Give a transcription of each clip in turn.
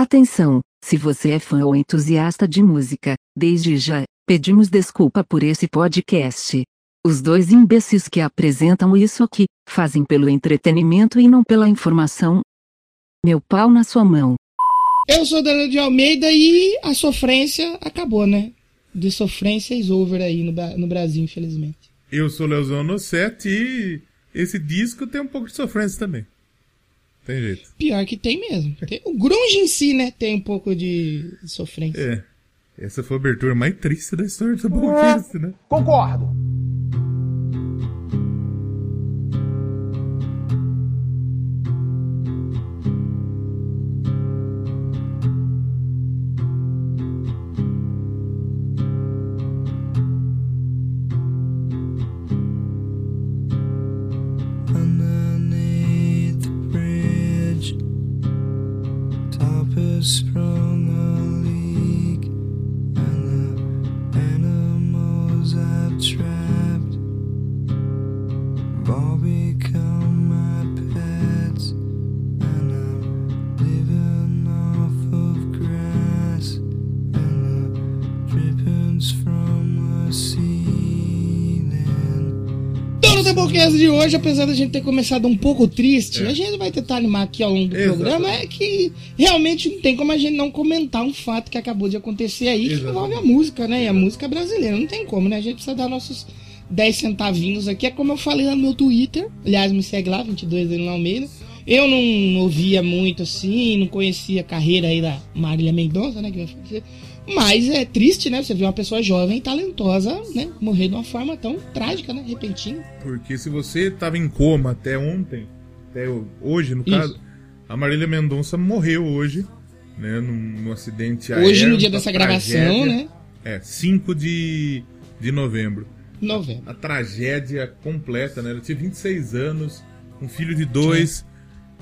Atenção! Se você é fã ou entusiasta de música, desde já, pedimos desculpa por esse podcast. Os dois imbecis que apresentam isso aqui, fazem pelo entretenimento e não pela informação. Meu pau na sua mão. Eu sou Daniel de Almeida e a sofrência acabou, né? De sofrência is over aí no, no Brasil, infelizmente. Eu sou Leozão no 7 e esse disco tem um pouco de sofrência também. Tem jeito. Pior que tem mesmo. Tem, o grunge em si, né, tem um pouco de sofrência. É. Essa foi a abertura mais triste da história do Podcast, né? Concordo. Hoje, apesar da gente ter começado um pouco triste, a gente vai tentar animar aqui ao longo do Exato. programa, é que realmente não tem como a gente não comentar um fato que acabou de acontecer aí, que Exatamente. envolve a música, né? E a música brasileira. Não tem como, né? A gente precisa dar nossos 10 centavinhos aqui. É como eu falei lá no meu Twitter. Aliás, me segue lá, 22 Danilo Almeida. Eu não ouvia muito assim, não conhecia a carreira aí da Marília Mendonça, né? Que vai fazer. Mas é triste, né? Você vê uma pessoa jovem e talentosa, né? Morrer de uma forma tão trágica, né? Repentina. Porque se você tava em coma até ontem, até hoje, no Isso. caso, a Marília Mendonça morreu hoje, né? Num, num acidente aéreo. Hoje, no dia dessa gravação, tragédia. né? É, 5 de, de novembro. Novembro. A tragédia completa, né? Ela tinha 26 anos, um filho de dois.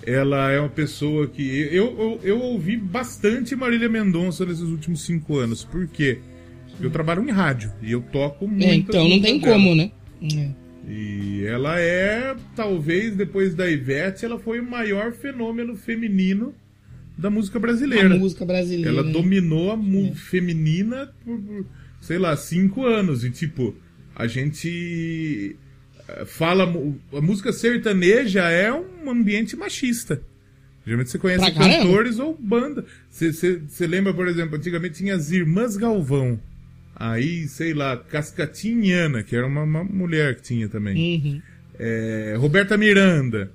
Ela é uma pessoa que. Eu, eu, eu ouvi bastante Marília Mendonça nesses últimos cinco anos. Por quê? Eu trabalho em rádio e eu toco muito. É, então não tem como, né? É. E ela é, talvez, depois da Ivete, ela foi o maior fenômeno feminino da música brasileira. A música brasileira. Ela né? dominou a mu feminina por, sei lá, cinco anos. E, tipo, a gente fala. A música sertaneja é um ambiente machista. Geralmente você conhece Pra caramba. cantores ou banda. Você- Você você lembra, por exemplo, antigamente tinha as Irmãs Galvão. Aí, sei lá, Cascatinhana, que era uma, uma mulher que tinha também. Uhum. É, Roberta Miranda.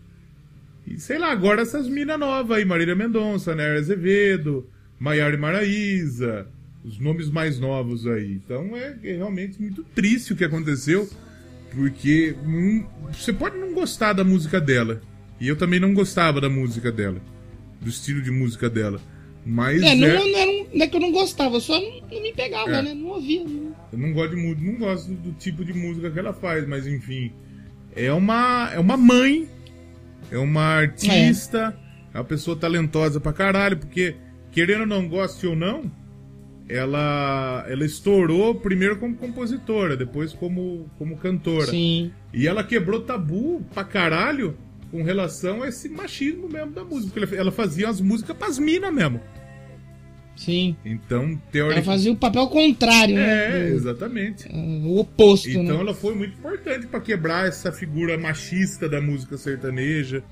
E sei lá, agora essas minas novas aí, Marília Mendonça, Néria Azevedo, Maiara e Maraíza, os nomes mais novos aí. Então é, é realmente muito triste o que aconteceu, porque hum, você pode não gostar da música dela. E eu também não gostava da música dela, do estilo de música dela. Mas É, não, é- não, era um- não é que eu não gostava, só não, não me pegava, É. né? Não ouvia. Não. Eu não gosto de não gosto do tipo de música que ela faz, mas enfim. É uma, é uma mãe, é uma artista, é. uma pessoa talentosa pra caralho, porque, querendo ou não, goste ou não, ela, ela estourou primeiro como compositora, depois como, como cantora. Sim. E ela quebrou tabu pra caralho com relação a esse machismo mesmo da música. Porque ela, ela fazia as músicas pras minas mesmo. Sim. Então, Ela teoricamente. fazia o papel contrário, É, né? Do- exatamente. ah, o oposto, Então né? ela foi muito importante pra quebrar essa figura machista da música sertaneja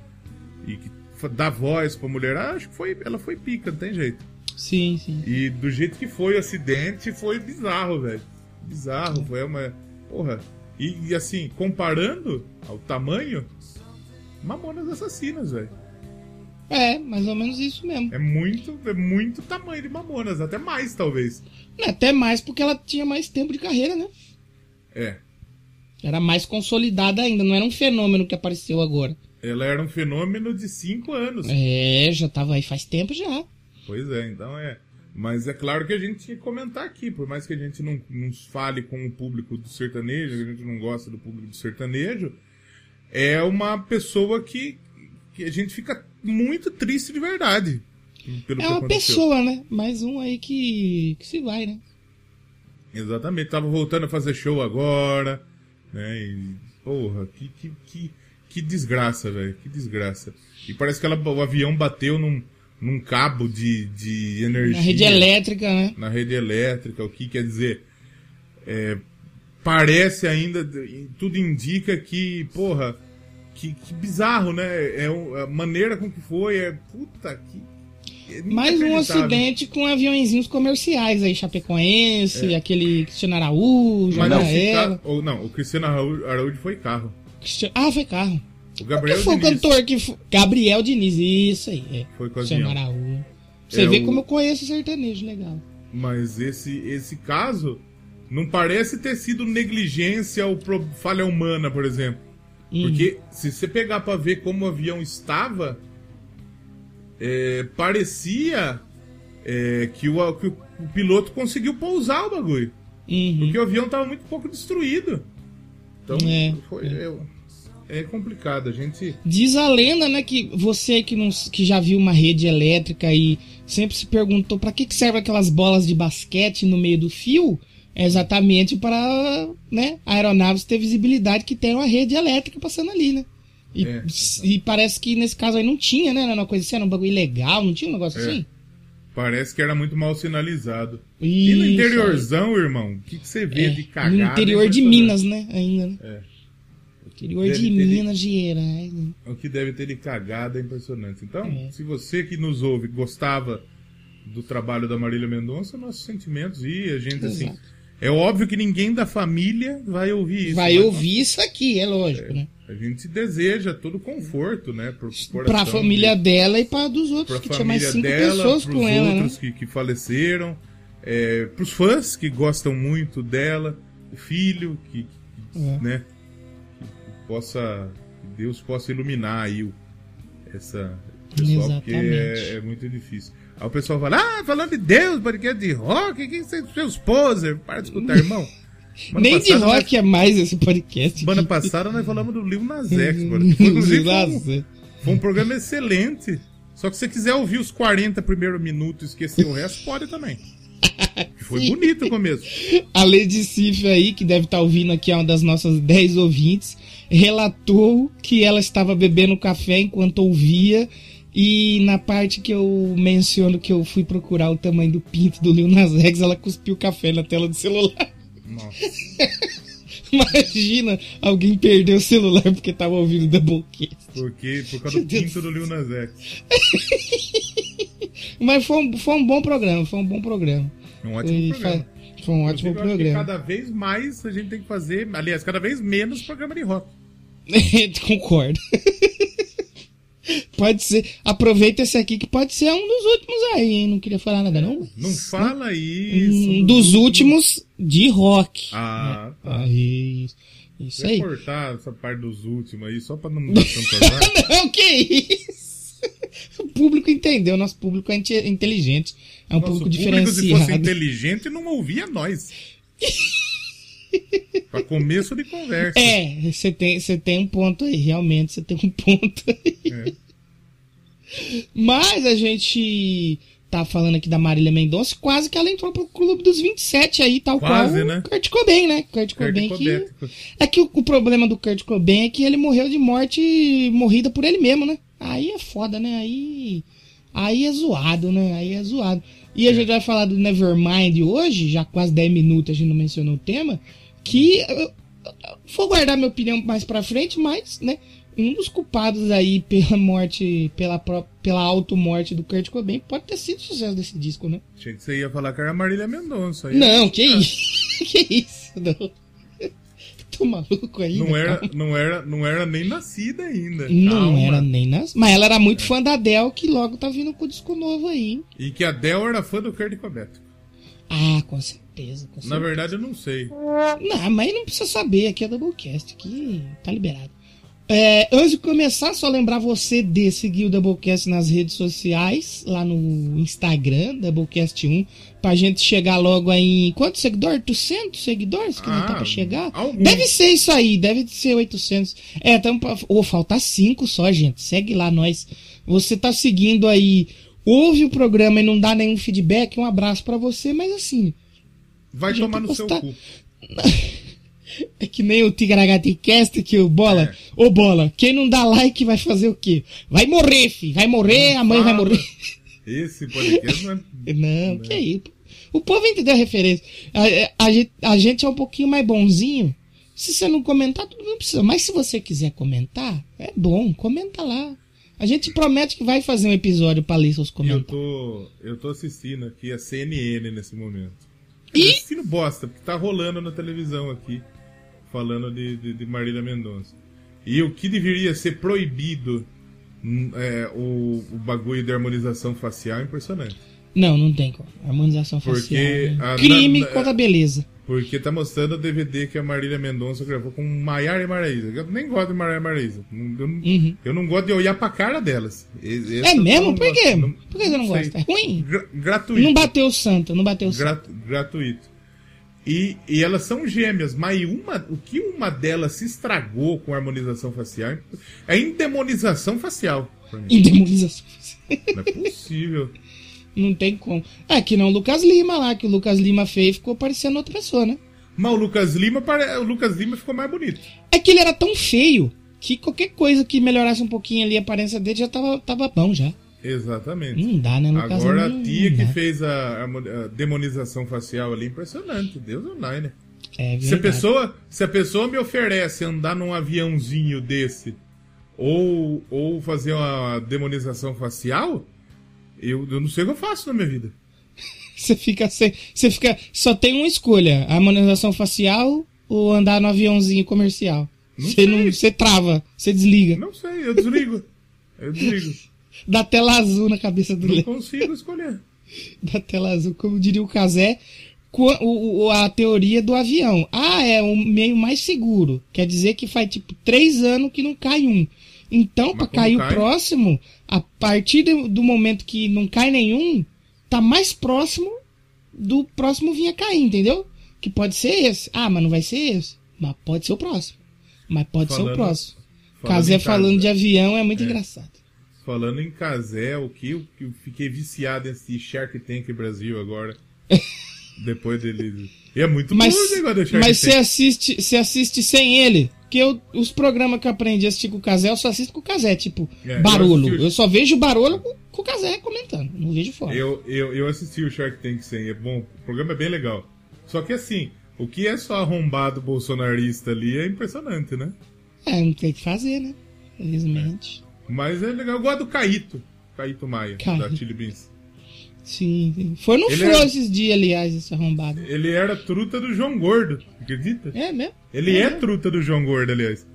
e que dá voz pra mulher. Ah, acho que foi, ela foi pica, não tem jeito. Sim, sim. E do jeito que foi o acidente, foi bizarro, velho. Bizarro, foi uma. Porra. E, e assim, comparando ao tamanho, Mamonas Assassinas, velho. É, mais ou menos isso mesmo. É muito, é muito tamanho de Mamonas, até mais, talvez. Até mais porque ela tinha mais tempo de carreira, né? É. Era mais consolidada ainda, não era um fenômeno que apareceu agora. Ela era um fenômeno de cinco anos. É, já tava aí faz tempo já. Pois é, então é. Mas é claro que a gente tinha que comentar aqui, por mais que a gente não, não fale com o público do sertanejo, que a gente não gosta do público do sertanejo, é uma pessoa que, que a gente fica muito triste de verdade. Pelo É que uma aconteceu. pessoa, né? Mais um aí que, que se vai, né? Exatamente, tava voltando a fazer show agora, né? E, porra, que, que, que, que desgraça, velho, que desgraça. E parece que ela, o avião bateu num, num cabo de, de energia. Na rede elétrica, né? na rede elétrica, o que quer dizer? É, parece ainda, tudo indica que, porra, que, que bizarro, né? É, a maneira com que foi, é puta que. é Mais um acidente com aviãozinhos comerciais aí, Chapecoense, aquele Cristiano Araújo, É. Mas não, fica- ou não, o Cristiano Araújo foi carro. Ah, foi carro. O Quem Gabriel foi o Diniz cantor que foi? Gabriel Diniz, isso aí. É. foi com avião. Araújo. Você É vê o- como eu conheço sertanejo, legal. Mas esse, esse caso não parece ter sido negligência ou falha humana, por exemplo. Uhum. Porque se você pegar pra ver como o avião estava, é, parecia é, que, o, que o piloto conseguiu pousar o bagulho. Uhum. Porque o avião tava muito pouco destruído. Então É, foi, é. É complicado. A gente. Diz a lenda, né, que você que, não, que já viu uma rede elétrica e sempre se perguntou pra que, que serve aquelas bolas de basquete no meio do fio, é exatamente para né, aeronaves ter visibilidade que tem uma rede elétrica passando ali, né? E, É. e parece que nesse caso aí não tinha, né? Era uma coisa assim, era um bagulho ilegal, não tinha um negócio É. assim? Parece que era muito mal sinalizado. E no Isso, interiorzão, irmão, o que, que você vê é. de cagada? No interior de. Minas, né? Ainda, né? É. Interior de ter de- Minas Gerais. né? O que deve ter de cagada é impressionante. Então, É. se você que nos ouve gostava do trabalho da Marília Mendonça, nossos sentimentos e a gente, assim. Exato. É óbvio que ninguém da família vai ouvir isso. Vai mas ouvir isso aqui, é lógico, né? A gente deseja todo conforto, né? Pra coração família de- dela e pra dos outros, que tinha mais cinco dela, pessoas com ela, né? outros que, que faleceram, é, pros fãs que gostam muito dela, o filho que, que, É. né? Possa, Deus possa iluminar aí o, essa pessoal, porque Exatamente. é, é muito difícil. Aí o pessoal fala, ah, falando de Deus, podcast de rock, que são seus poser? Para de escutar, irmão. Nem de passada nós- rock é mais esse podcast. Semana passada nós falamos do Lil Nas X, mano. Inclusive, foi um- foi um programa excelente. Só que se você quiser ouvir os 40 primeiros minutos e esquecer o resto, pode também. Foi bonito o começo. A Lady Sif aí, que deve estar ouvindo aqui, é uma das nossas 10 ouvintes, relatou que ela estava bebendo café enquanto ouvia. E na parte que eu menciono que eu fui procurar o tamanho do pinto do Lil Nas X, ela cuspiu café na tela do celular. Nossa. Imagina alguém perder o celular porque tava ouvindo Doublecast. Porque, por causa do pinto do Lil Nas X. Mas foi um, foi um bom programa, foi um bom programa. Um ótimo E programa. fa- Foi um ótimo Inclusive, programa. cada vez mais a gente tem que fazer, aliás, cada vez menos programa de rock. Concordo. pode ser. Aproveita esse aqui que pode ser um dos últimos aí, hein? Não queria falar nada, não. Não fala isso. Um dos últimos de rock. Ah, tá. Ah, isso. Aí. cortar essa parte dos últimos aí, só pra não dar tanto azar. Não, que isso? O público entendeu, nosso público é inte- inteligente. É um Nosso público público, se fosse diferenciado. inteligente, não ouvia nós. pra começo de conversa. É, você tem, você tem um ponto aí, realmente, você tem um ponto aí. É. Mas a gente tá falando aqui da Marília Mendonça, quase que ela entrou pro clube dos 27 aí, tal Quase, qual né? Kurt Cobain, né? Kurt Cobain Kurt que... É que o, o problema do Kurt Cobain é que ele morreu de morte morrida por ele mesmo, né? Aí é foda, né? Aí, aí é zoado, né? Aí é zoado. E a gente vai falar do Nevermind hoje, já quase 10 minutos a gente não mencionou o tema, que eu, vou guardar minha opinião mais pra frente, mas, né? Um dos culpados aí pela morte, pela, pela auto-morte do Kurt Cobain pode ter sido o sucesso desse disco, né? Achei que você ia falar que era Marília Mendonça. Aí Não, que isso? que isso? Não. Tô maluco aí. Não era, não, era, não era nem nascida ainda. Não Calma. era nem nas. Mas ela era muito fã da Adele, que logo tá vindo com o disco novo aí. E que a Del era fã do Kurt Cobain. Ah, com certeza. Com Na certeza. verdade, eu não sei. Não, mas não precisa saber. Aqui é Doublecast. Aqui tá liberado. É, antes de começar, só lembrar você de seguir o Doublecast nas redes sociais, lá no Instagram, Doublecast1, pra gente chegar logo aí em. Quantos seguidores? 800 seguidores que não tá Ah, pra chegar? alguns. Deve ser isso aí, deve ser 800. É, tamo pra. Ô, falta 5 só, gente. Segue lá, nós. Você tá seguindo aí, ouve o programa e não dá nenhum feedback, um abraço pra você, mas assim. Vai tomar no seu posta- cu. É que nem o Tigaragaticast que o Bola. É. Ô Bola, quem não dá like vai fazer o quê? Vai morrer, fi. Vai morrer, a mãe vai fala. morrer. Esse podcast não é. Não, que aí. O povo entendeu a referência. A, a gente, a gente é um pouquinho mais bonzinho. Se você não comentar, tudo não precisa. Mas se você quiser comentar, é bom, comenta lá. A gente promete que vai fazer um episódio pra ler seus Eu comentários. tô, eu tô assistindo aqui a CNN nesse momento. E? Assistindo bosta, porque tá rolando na televisão aqui, falando de, de, de Marília Mendonça. E o que deveria ser proibido, hum, é, o, o bagulho de harmonização facial é impressionante. Não, não tem como. Harmonização Porque facial. né? a- Crime na- contra a beleza. Porque tá mostrando o DVD que a Marília Mendonça gravou com Maiara e Maraísa. Eu nem gosto de Maiara e Maraísa. Eu, não- Uhum. eu não gosto de olhar pra cara delas. Esse É mesmo? Por quê? Não- Por que você não gosta? É ruim? Gra- gratuito. Não bateu o santo, não bateu o santo. Grat- gratuito. E, e elas são gêmeas, mas uma, o que uma delas se estragou com a harmonização facial é endemonização facial. Endemonização. Não é possível. Não tem como. É que não o Lucas Lima lá, que o Lucas Lima fez ficou parecendo outra pessoa, né? Mas o Lucas Lima, o Lucas Lima ficou mais bonito. É que ele era tão feio que qualquer coisa que melhorasse um pouquinho ali a aparência dele já tava, tava bom já. Exatamente. Não dá, né, Lucas Agora a Lima? tia que dá. fez a, a demonização facial ali, impressionante. Deus online, né? É Se a, pessoa, se a pessoa me oferece andar num aviãozinho desse ou, ou fazer uma demonização facial, eu, eu não sei o que eu faço na minha vida. Você fica sem. Você fica. Só tem uma escolha: a harmonização facial ou andar no aviãozinho comercial. Não Você sei. não. Você trava, você desliga. Não sei, eu desligo. Eu desligo. Dá tela azul na cabeça do Não Léo. consigo escolher. da tela azul, como diria o Casé, o- o- a teoria do avião. Ah, é o meio mais seguro. Quer dizer que faz tipo três anos que não cai um. Então, pra como cair o cai? próximo, a partir do, momento que não cai nenhum, tá mais próximo do próximo vir a cair, entendeu? Que pode ser esse. Ah, mas não vai ser esse. Mas pode ser o próximo. Mas pode ser o Falando- próximo. falando Casé falando de avião é muito engraçado. Falando em Casé, o que eu, que eu fiquei viciado em assistir Shark Tank Brasil agora. Depois dele. E é muito Mas, bom o negócio do Shark mas você Tank. assiste, você assiste sem ele. Que eu, os programas que eu aprendi a assistir com o Casé, eu só assisto com o Casé, tipo, É, eu barulho. assisti Eu, o- só vejo barulho com, com o Casé comentando. Não vejo fora. Eu, eu, eu assisti o Shark Tank sem, é bom. O programa é bem legal. Só que assim, o que é só arrombado bolsonarista ali é impressionante, né? É, não tem o que fazer, né? Felizmente. Mas é legal. Eu gosto do Caíto. Caíto Maia, Caíto. da Chili Beans. Sim, sim. Foi no Ele é- esses dias, aliás, esse arrombado. Ele era truta do João Gordo, acredita? É mesmo? Ele é, É. truta do João Gordo, aliás.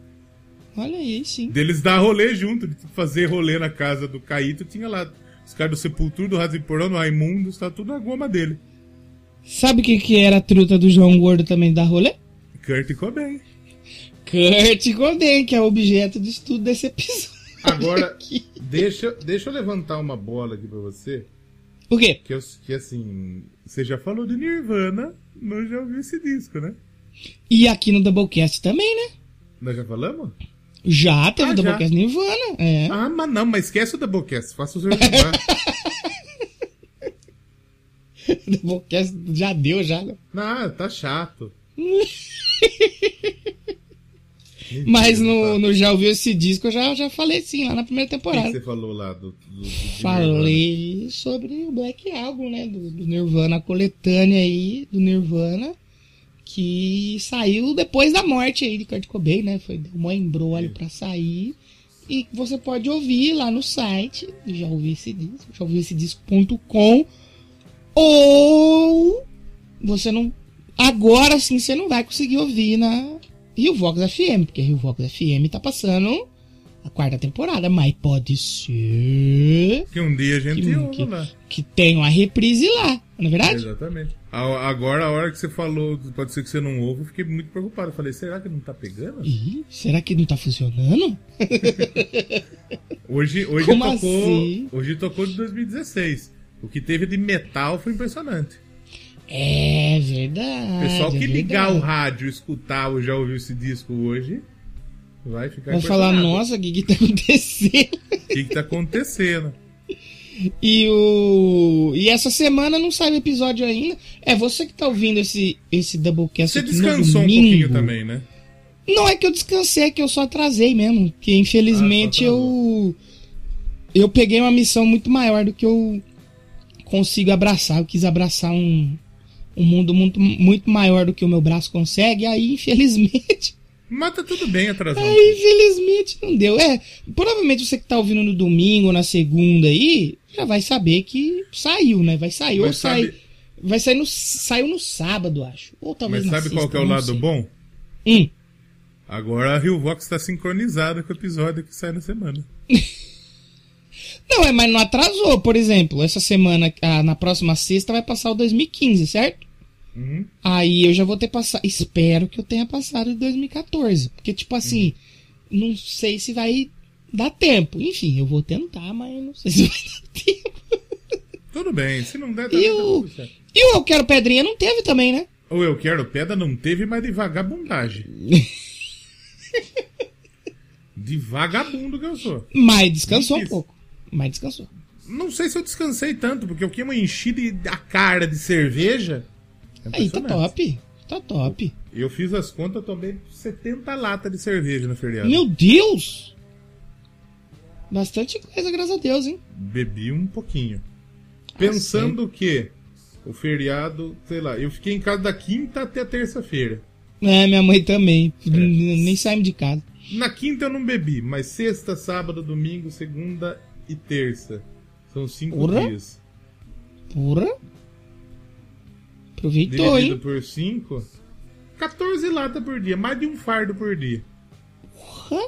Olha aí, sim. Deles dar rolê junto, de fazer rolê na casa do Caíto, tinha lá os caras do Sepultura, do Raso Porão, do Raimundo, tá tudo na goma dele. Sabe o que, que era a truta do João Gordo também da rolê? Kurt Cobain. Kurt Cobain, que é o objeto de estudo desse episódio. Agora, deixa, deixa eu levantar uma bola aqui pra você. O quê? Que, eu, que assim, você já falou de Nirvana, nós já ouviu esse disco, né? E aqui no Doublecast também, né? Nós já falamos? Já teve Ah, o já. Doublecast Nirvana. É. Ah, mas não, mas esquece o Doublecast, faça o seu. Doublecast já deu, já. ah, tá chato. Mas no, tá. no Já Ouviu Esse Disco eu já, já falei sim, lá na primeira O que temporada. você falou lá do, do, do? Falei sobre o Black Album, né? Do, do Nirvana, a coletânea aí do Nirvana. Que saiu depois da morte aí de Kurt Cobain, né? Foi um embrolho pra sair. E você pode ouvir lá no site, do já ouvi esse disco, já ouvi esse disco.com. Ou você não. Agora sim você não vai conseguir ouvir na Rio Vox FM, porque Rio Vox FM tá passando a quarta temporada, mas pode ser Que um dia a gente Que- ouve que- lá. que tem uma reprise lá, não é verdade? Exatamente. A- Agora, a hora que você falou, pode ser que você não ouve, eu fiquei muito preocupado. Eu falei, será que não tá pegando? Ih, será que não tá funcionando? Hoje, hoje Como tocou. assim? Hoje tocou de 2016. O que teve de metal foi impressionante. É O verdade. pessoal que é ligar o rádio, escutar ou já ouviu esse disco hoje, vai ficar Vai falar, nossa, o que que tá acontecendo? O que, que tá acontecendo? E o. E essa semana não sai o episódio ainda. É você que tá ouvindo esse, esse Doublecast Você aqui descansou um pouquinho também, né? Não é que eu descansei, é que eu só atrasei mesmo. Que infelizmente Ah, eu. Eu peguei uma missão muito maior do que eu consigo abraçar. Eu quis abraçar um, um mundo muito, muito maior do que o meu braço consegue. Aí, infelizmente. Mas tá tudo bem atrasar. um Aí, infelizmente, não deu. É, provavelmente você que tá ouvindo no domingo ou na segunda aí, já vai saber que saiu, né? Vai sair. ou Mas sai. sabe- Vai sair no. Saiu no sábado, acho. Ou talvez Mas sabe sexta, qual que é o lado sei. bom? Hum. Agora a Rio Vox tá sincronizada com o episódio que sai na semana. Não, é, mas não atrasou, por exemplo. Essa semana, na próxima sexta, vai passar o 2015, certo? Uhum. Aí eu já vou ter passado. Espero que eu tenha passado de 2014. Porque, tipo assim, não sei se vai dar tempo. Enfim, eu vou tentar, mas não sei se vai dar tempo. Tudo bem, se não der, E também tá o- tudo certo. E o Eu Quero Pedrinha não teve também, né? Ou eu quero pedra, não teve, mas de vagabundagem. de vagabundo que eu sou. Mas descansou um pouco. Mas descansou. Não sei se eu descansei tanto, porque eu que uma enchida a cara de cerveja. É Aí tá top. Tá top. Eu fiz as contas, eu tomei 70 latas de cerveja no feriado. Meu Deus! Bastante coisa, graças a Deus, hein? Bebi um pouquinho. Ah, Pensando que o feriado, sei lá, eu fiquei em casa da quinta até a terça-feira. É, minha mãe também. É. Nem saímos de casa. Na quinta eu não bebi, mas sexta, sábado, domingo, segunda e terça. São cinco Porra. dias. Porra. Aproveitou, Dividido hein? por cinco, 14 latas por dia, mais de um fardo por dia. Porra.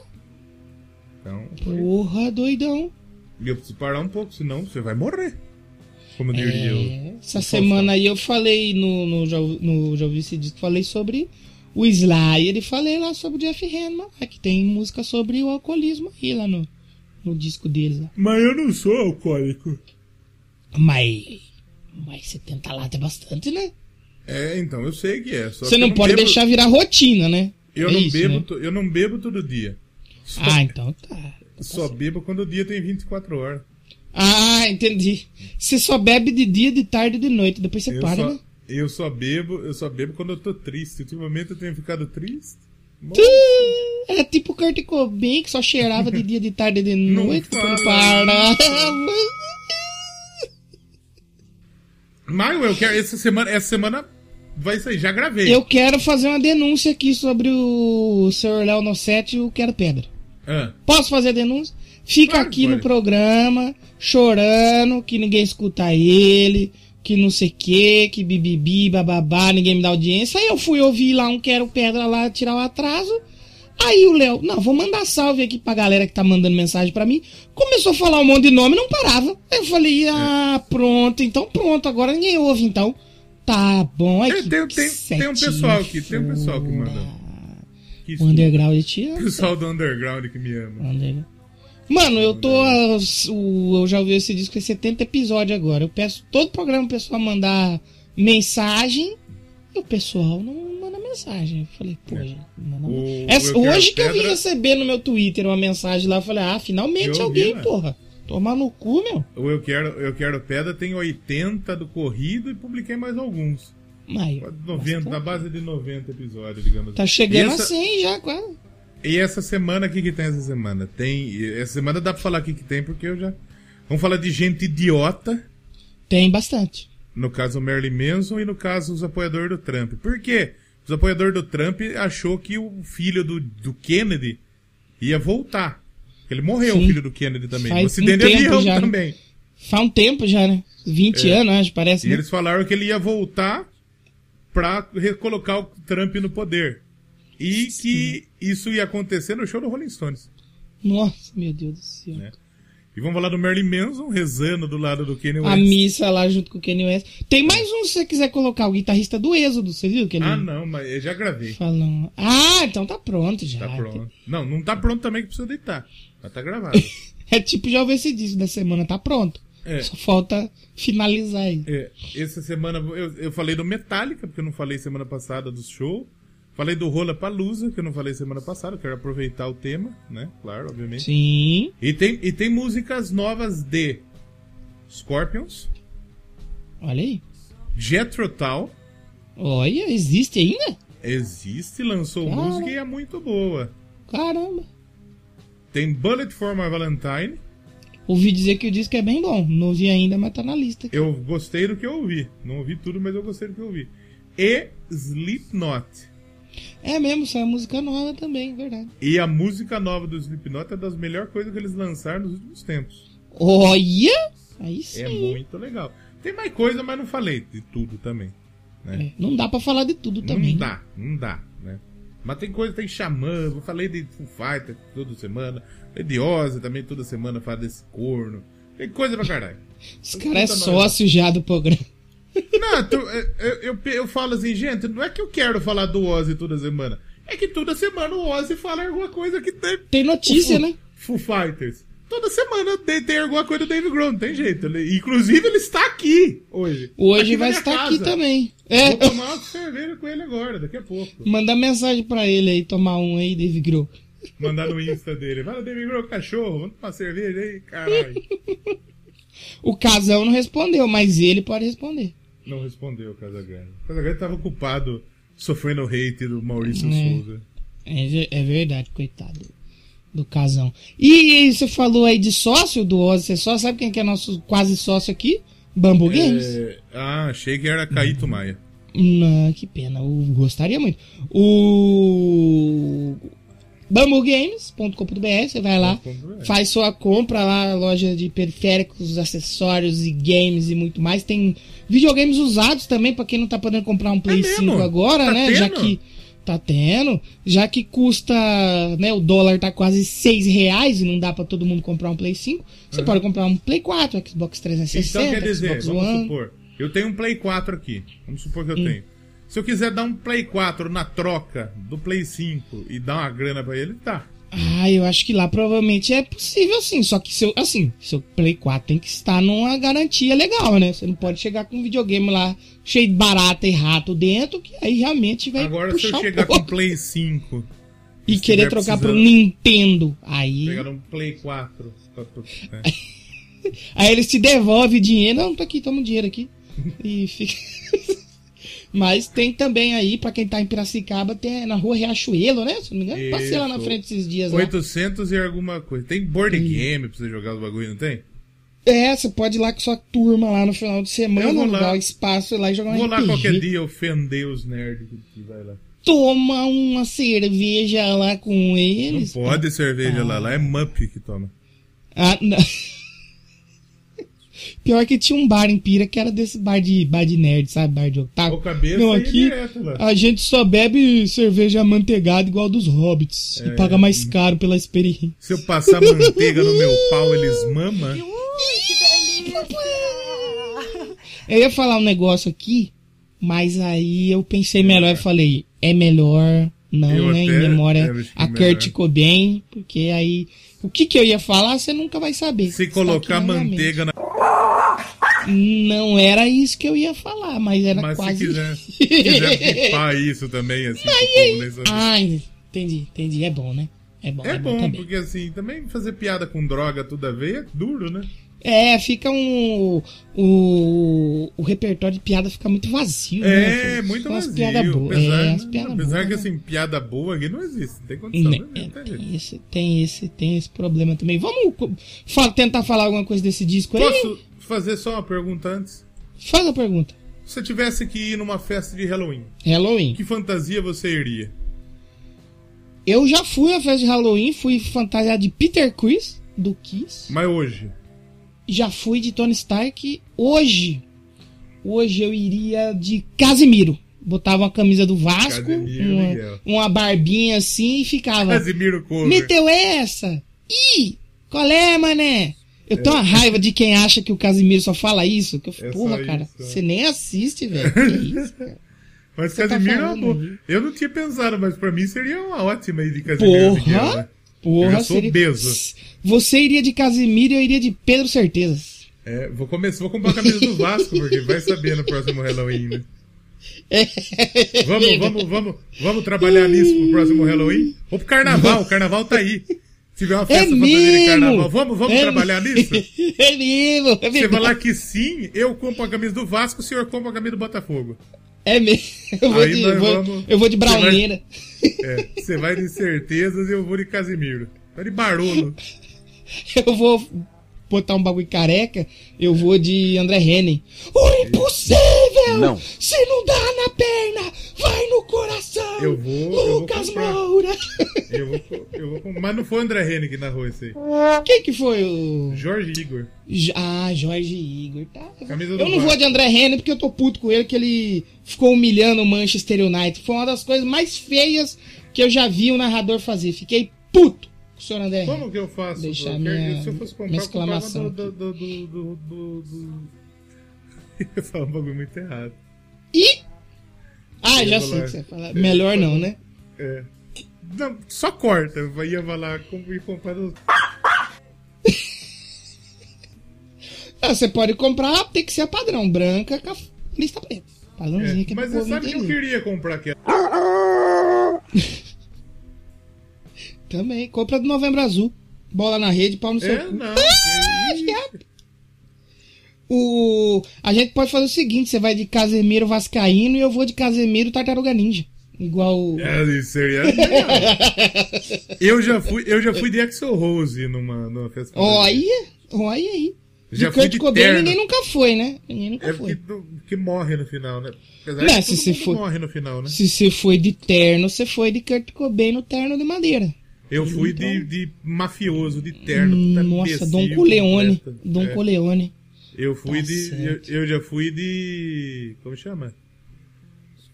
Então, foi- Porra, doidão. e eu preciso parar um pouco, senão você vai morrer. Como diria o. É, essa o semana aí eu falei no, no, já, no, já ouvi esse disco, falei sobre o Slayer e falei lá sobre o Jeff Hanneman, é que tem música sobre o alcoolismo aí lá no, no disco deles lá. Mas eu não sou alcoólico. Mas, mas 70 latas é bastante, né? É, então, eu sei que é. Você não eu pode bebo- deixar virar rotina, né? Eu É não, isso, bebo, né? eu não bebo todo dia. Só, Ah, então tá. só bebo quando o dia tem 24 horas. Ah, entendi. Você só bebe de dia, de tarde e de noite, depois você Eu para, só, né? eu só bebo, eu só bebo quando eu tô triste. Ultimamente eu tenho ficado triste. Bom, É tipo o Kurt Cobain, que só cheirava de dia, de tarde e de Não noite, depois ele fala parava. Mas eu quero essa semana, essa semana vai sair, já gravei. Eu quero fazer uma denúncia aqui sobre o Sr. Léo Nossetti e o Quero Pedra. Ah, Posso fazer a denúncia? Fica Claro, aqui pode. no programa, chorando, que ninguém escuta ele, que não sei o que, que bibibi, bababá, ninguém me dá audiência. Aí eu fui ouvir lá um Quero Pedra lá, tirar o atraso. Aí o Léo, não, vou mandar salve aqui pra galera que tá mandando mensagem pra mim. Começou a falar um monte de nome, não parava. Aí eu falei, ah, pronto, então pronto, agora ninguém ouve então. Tá bom, aí É, tem- tem- tem um pessoal aqui, tem um pessoal que manda. que O underground te o ama. pessoal do underground que me ama. Underground. Mano, eu tô. eu já ouvi esse disco, é 70 episódios agora. Eu peço todo programa o pessoal mandar mensagem e o pessoal não manda mensagem. Eu falei, pô, gente, manda O- Essa- quero hoje que eu vim pedra- receber no meu Twitter uma mensagem lá, eu falei, ah, finalmente Eu alguém, né? porra. Tomar no cu, meu. O eu quero, eu quero pedra tem 80 do corrido e publiquei mais alguns. Mas, 90, na base de 90 episódios, digamos. tá chegando E essa- a 100 já, quase. E essa semana, o que, que tem essa semana? Tem. Essa semana dá pra falar o que, que tem, porque eu já. Vamos falar de gente idiota. Tem bastante. No caso, o Marilyn Manson e no caso, os apoiadores do Trump. Por quê? Os apoiadores do Trump achou que o filho do, do Kennedy ia voltar. Ele morreu, Sim. o filho do Kennedy também. Faz um acidente um de tempo avião já, né? também. Faz um tempo já, né? 20 anos, acho, parece. É. E né? eles falaram que ele ia voltar pra recolocar o Trump no poder. E que isso ia acontecer no show do Rolling Stones. Nossa, meu Deus do céu. Né? E vamos falar do Marilyn Manson rezando do lado do Kanye A West. missa lá junto com o Kanye West. Tem mais um se você quiser colocar, o guitarrista do Êxodo, você viu que ele Ah, não, mas eu já gravei. Ah, então tá pronto já. Tá pronto. Não, não tá pronto também que precisa deitar. Mas tá gravado. É tipo, já ouvi esse disco da semana, tá pronto. É. Só falta finalizar aí. É, essa semana eu, eu falei do Metallica, porque eu não falei semana passada do show. Falei do Rola Palusa, que eu não falei semana passada, quero aproveitar o tema, né? Claro, obviamente. Sim. E tem, e tem músicas novas de Scorpions, Olha aí. Jethro Tull, Olha, existe ainda? existe, lançou Cara. música e é muito boa. Caramba. Tem Bullet for My Valentine, Ouvi dizer que o disco é bem bom. Não ouvi ainda, mas tá na lista. Eu gostei do que eu ouvi. Não ouvi tudo, mas eu gostei do que eu ouvi. E Slipknot. É mesmo, é música nova também, verdade. E a música nova do Slipknot é das melhores coisas que eles lançaram nos últimos tempos. Olha! Aí sim. É muito legal. Tem mais coisa, mas não falei de tudo também. Né? É, não dá pra falar de tudo também. Não dá, não dá, né? Mas tem coisa, tem Xamã, eu falei de Foo Fighter toda semana, falei de Ozzy também toda semana, fala desse corno. Tem coisa pra caralho. Os caras é sócio já do programa. Não, tu, eu, eu, eu, falo assim, gente, não é que eu quero falar do Ozzy toda semana. É que toda semana o Ozzy fala alguma coisa que tem. Tem notícia, o né? Foo Fighters. Toda semana tem, tem alguma coisa do Dave Grohl, não tem jeito. Ele- inclusive, ele está aqui hoje. Hoje Aqui vai estar casa. aqui também. É, Vou tomar uma cerveja com ele agora, daqui a pouco. manda mensagem pra ele aí, tomar um aí, Dave Grohl. Mandar no Insta dele. Fala, Dave Grohl, cachorro, vamos tomar cerveja aí, caralho. O Casão não respondeu, mas ele pode responder. Não respondeu o Casagrande. O Casagrande tava ocupado sofrendo o hate do Maurício É. Souza. É, é verdade, coitado do Casão. E você falou aí de sócio do Ozzy, você só sabe quem que é nosso quase sócio aqui? Bambu Games. É, ah, achei que era Caíto Maia. Não, que pena, eu gostaria muito. O bambugames.com.br, você vai lá, faz sua compra lá, loja de periféricos, acessórios e games e muito mais. Tem videogames usados também, pra quem não tá podendo comprar um Play É mesmo? 5 agora, Tá né? Já tendo? que tá tendo, já que custa, né, o dólar tá quase 6 reais e não dá pra todo mundo comprar um Play 5, você pode comprar um Play 4, Xbox 360, Então quer dizer, Xbox vamos One. supor, eu tenho um Play 4 aqui. Vamos supor que eu Hum. tenho. Se eu quiser dar um Play 4 na troca do Play 5 e dar uma grana pra ele, tá. Ah, eu acho que lá provavelmente é possível sim. Só que seu, assim, seu Play 4 tem que estar numa garantia legal, né? Você não pode chegar com um videogame lá cheio de barata e rato dentro, que aí realmente vai Agora, se puxar eu um chegar com Play 5 E se querer trocar pro Nintendo. Aí, Pegar um Play 4. né? aí eles te devolvem dinheiro. Não, tá aqui, toma o dinheiro aqui. E fica. Mas tem também aí, pra quem tá em Piracicaba, tem na rua Riachuelo, né? Se não me engano. Passei lá na Isso. frente esses dias lá. 800 e alguma coisa. Tem board game pra você jogar os bagulho, não tem? É, você pode ir lá com sua turma lá no final de semana, lá. dar o espaço lá e jogar um Vou lá RPG. qualquer dia ofender os nerds que vai lá. Toma uma cerveja lá com Não eles. pode cerveja lá, lá é Mup que toma. Ah, não. Pior que tinha um bar em Pira que era desse bar de, bar de nerd, sabe? Bar de otaku. Não, aqui direto a gente só bebe cerveja amanteigada igual dos hobbits. É. E paga mais caro pela experiência. Se eu passar manteiga no meu pau, eles mamam. Eu ia falar um negócio aqui, mas aí eu pensei melhor e falei, é melhor não, Eu né? Em memória é, que a é. Kurt Cobain, porque aí. O que, que eu ia falar, você nunca vai saber. Se colocar manteiga na. Não era isso que eu ia falar, mas era Mas se quase. quiser, se quiser pipar isso também, assim, povo nem saber. Ah, entendi, entendi. É bom, né? É bom, é, É bom, bom, porque assim, também fazer piada com droga toda vez é duro, né? É, fica um. O, o repertório de piada fica muito vazio, né? É, muito São as vazio. piadas boas. Apesar, é, as piadas apesar boas, que né? assim, piada boa aqui não existe, não tem condição, Né, né? é, Não tem jeito. esse, tem, esse, tem esse problema também. Vamos tentar falar alguma coisa desse disco aí? Posso fazer só uma pergunta antes? Faz a pergunta. Se você tivesse que ir numa festa de Halloween, Halloween. que fantasia você iria? Eu já fui à festa de Halloween, fui fantasiado de Peter Chris, do Kiss. Mas hoje, Já fui de Tony Stark. Hoje, hoje eu iria de Casimiro. Botava uma camisa do Vasco, Casimiro, uma, uma barbinha assim e ficava. Casimiro Cover. Meteu essa? Ih, qual é, mané? Eu tenho uma raiva de quem acha que o Casimiro só fala isso. Que eu, É porra, cara, isso, é. você nem assiste, velho. Que isso, cara. Mas Você tá Casimiro é uma boa. Eu não tinha pensado, mas pra mim seria uma ótima aí de Casimiro Miguel, né? Porra! Porra, Eu sou seria- obeso. Você iria de Casimiro e eu iria de Pedro Certezas. É, vou começar, vou comprar a camisa do Vasco, porque vai saber no próximo Halloween, né? Vamos, vamos, vamos, vamos trabalhar nisso pro próximo Halloween? Ou pro carnaval, o carnaval tá aí. Se tiver uma É festa fantasia de mesmo! carnaval, vamos, vamos É trabalhar nisso? É mesmo, é Você verdade. falar que sim, eu compro a camisa do Vasco, o senhor compra a camisa do Botafogo. É mesmo. Eu vou, Aí de, vou- vamos- eu vou de Você vai- brauneira. É, você vai de certezas e eu vou de Casimiro. Vai de Barolo. Eu vou botar um bagulho careca, eu vou de André Henning. O impossível! Não. Se não dá na perna, vai no coração! Eu vou- eu vou Lucas. Moura! Eu vou, eu vou, mas não foi o André Henning que narrou esse aí. Quem que foi o. Jorge Igor. Ah, Jorge Igor, tá. Camisa do Eu não Vasco. vou de André Henning porque eu tô puto com ele, que ele ficou humilhando o Manchester United. Foi uma das coisas mais feias que eu já vi o narrador fazer. Fiquei puto senhor André. Como que eu faço? Deixar Eu minha- quero- se eu fosse comprar, minha eu exclamação do, do, do, do, do, do... Eu falar um bagulho muito errado. E. Ah, Eu já sei o que você vai falar. Melhor não, né? É. Não, só corta. Eu ia falar como ir comprar do... Ah, você pode comprar, tem que ser a padrão, branca com a lista preta. Padrãozinho É. que Mas você sabe que eu entender. queria comprar aquela. Também, compra do Novembro Azul. Bola na rede, pau no seu É, não. Ah, que-. O... A gente pode fazer o seguinte: você vai de Casemiro Vascaíno e eu vou de Casemiro Tartaruga Ninja. Igual. É, isso seria legal. eu já fui, eu já fui de Axel Rose numa, numa festa. Olha, olha aí. Já de fui de Cobain terno. ninguém nunca foi, né? Ninguém nunca É foi. porque morre no final, né? Apesar Não, que se você for- morre no final, né? Se você foi de terno, você foi de Kurt Cobain no terno de madeira. Eu fui de, de mafioso, de terno. Então- Nossa, imbecil Dom Coleone. Dom É. Coleone. Eu fui Tá de. Eu, eu já fui de. Como chama?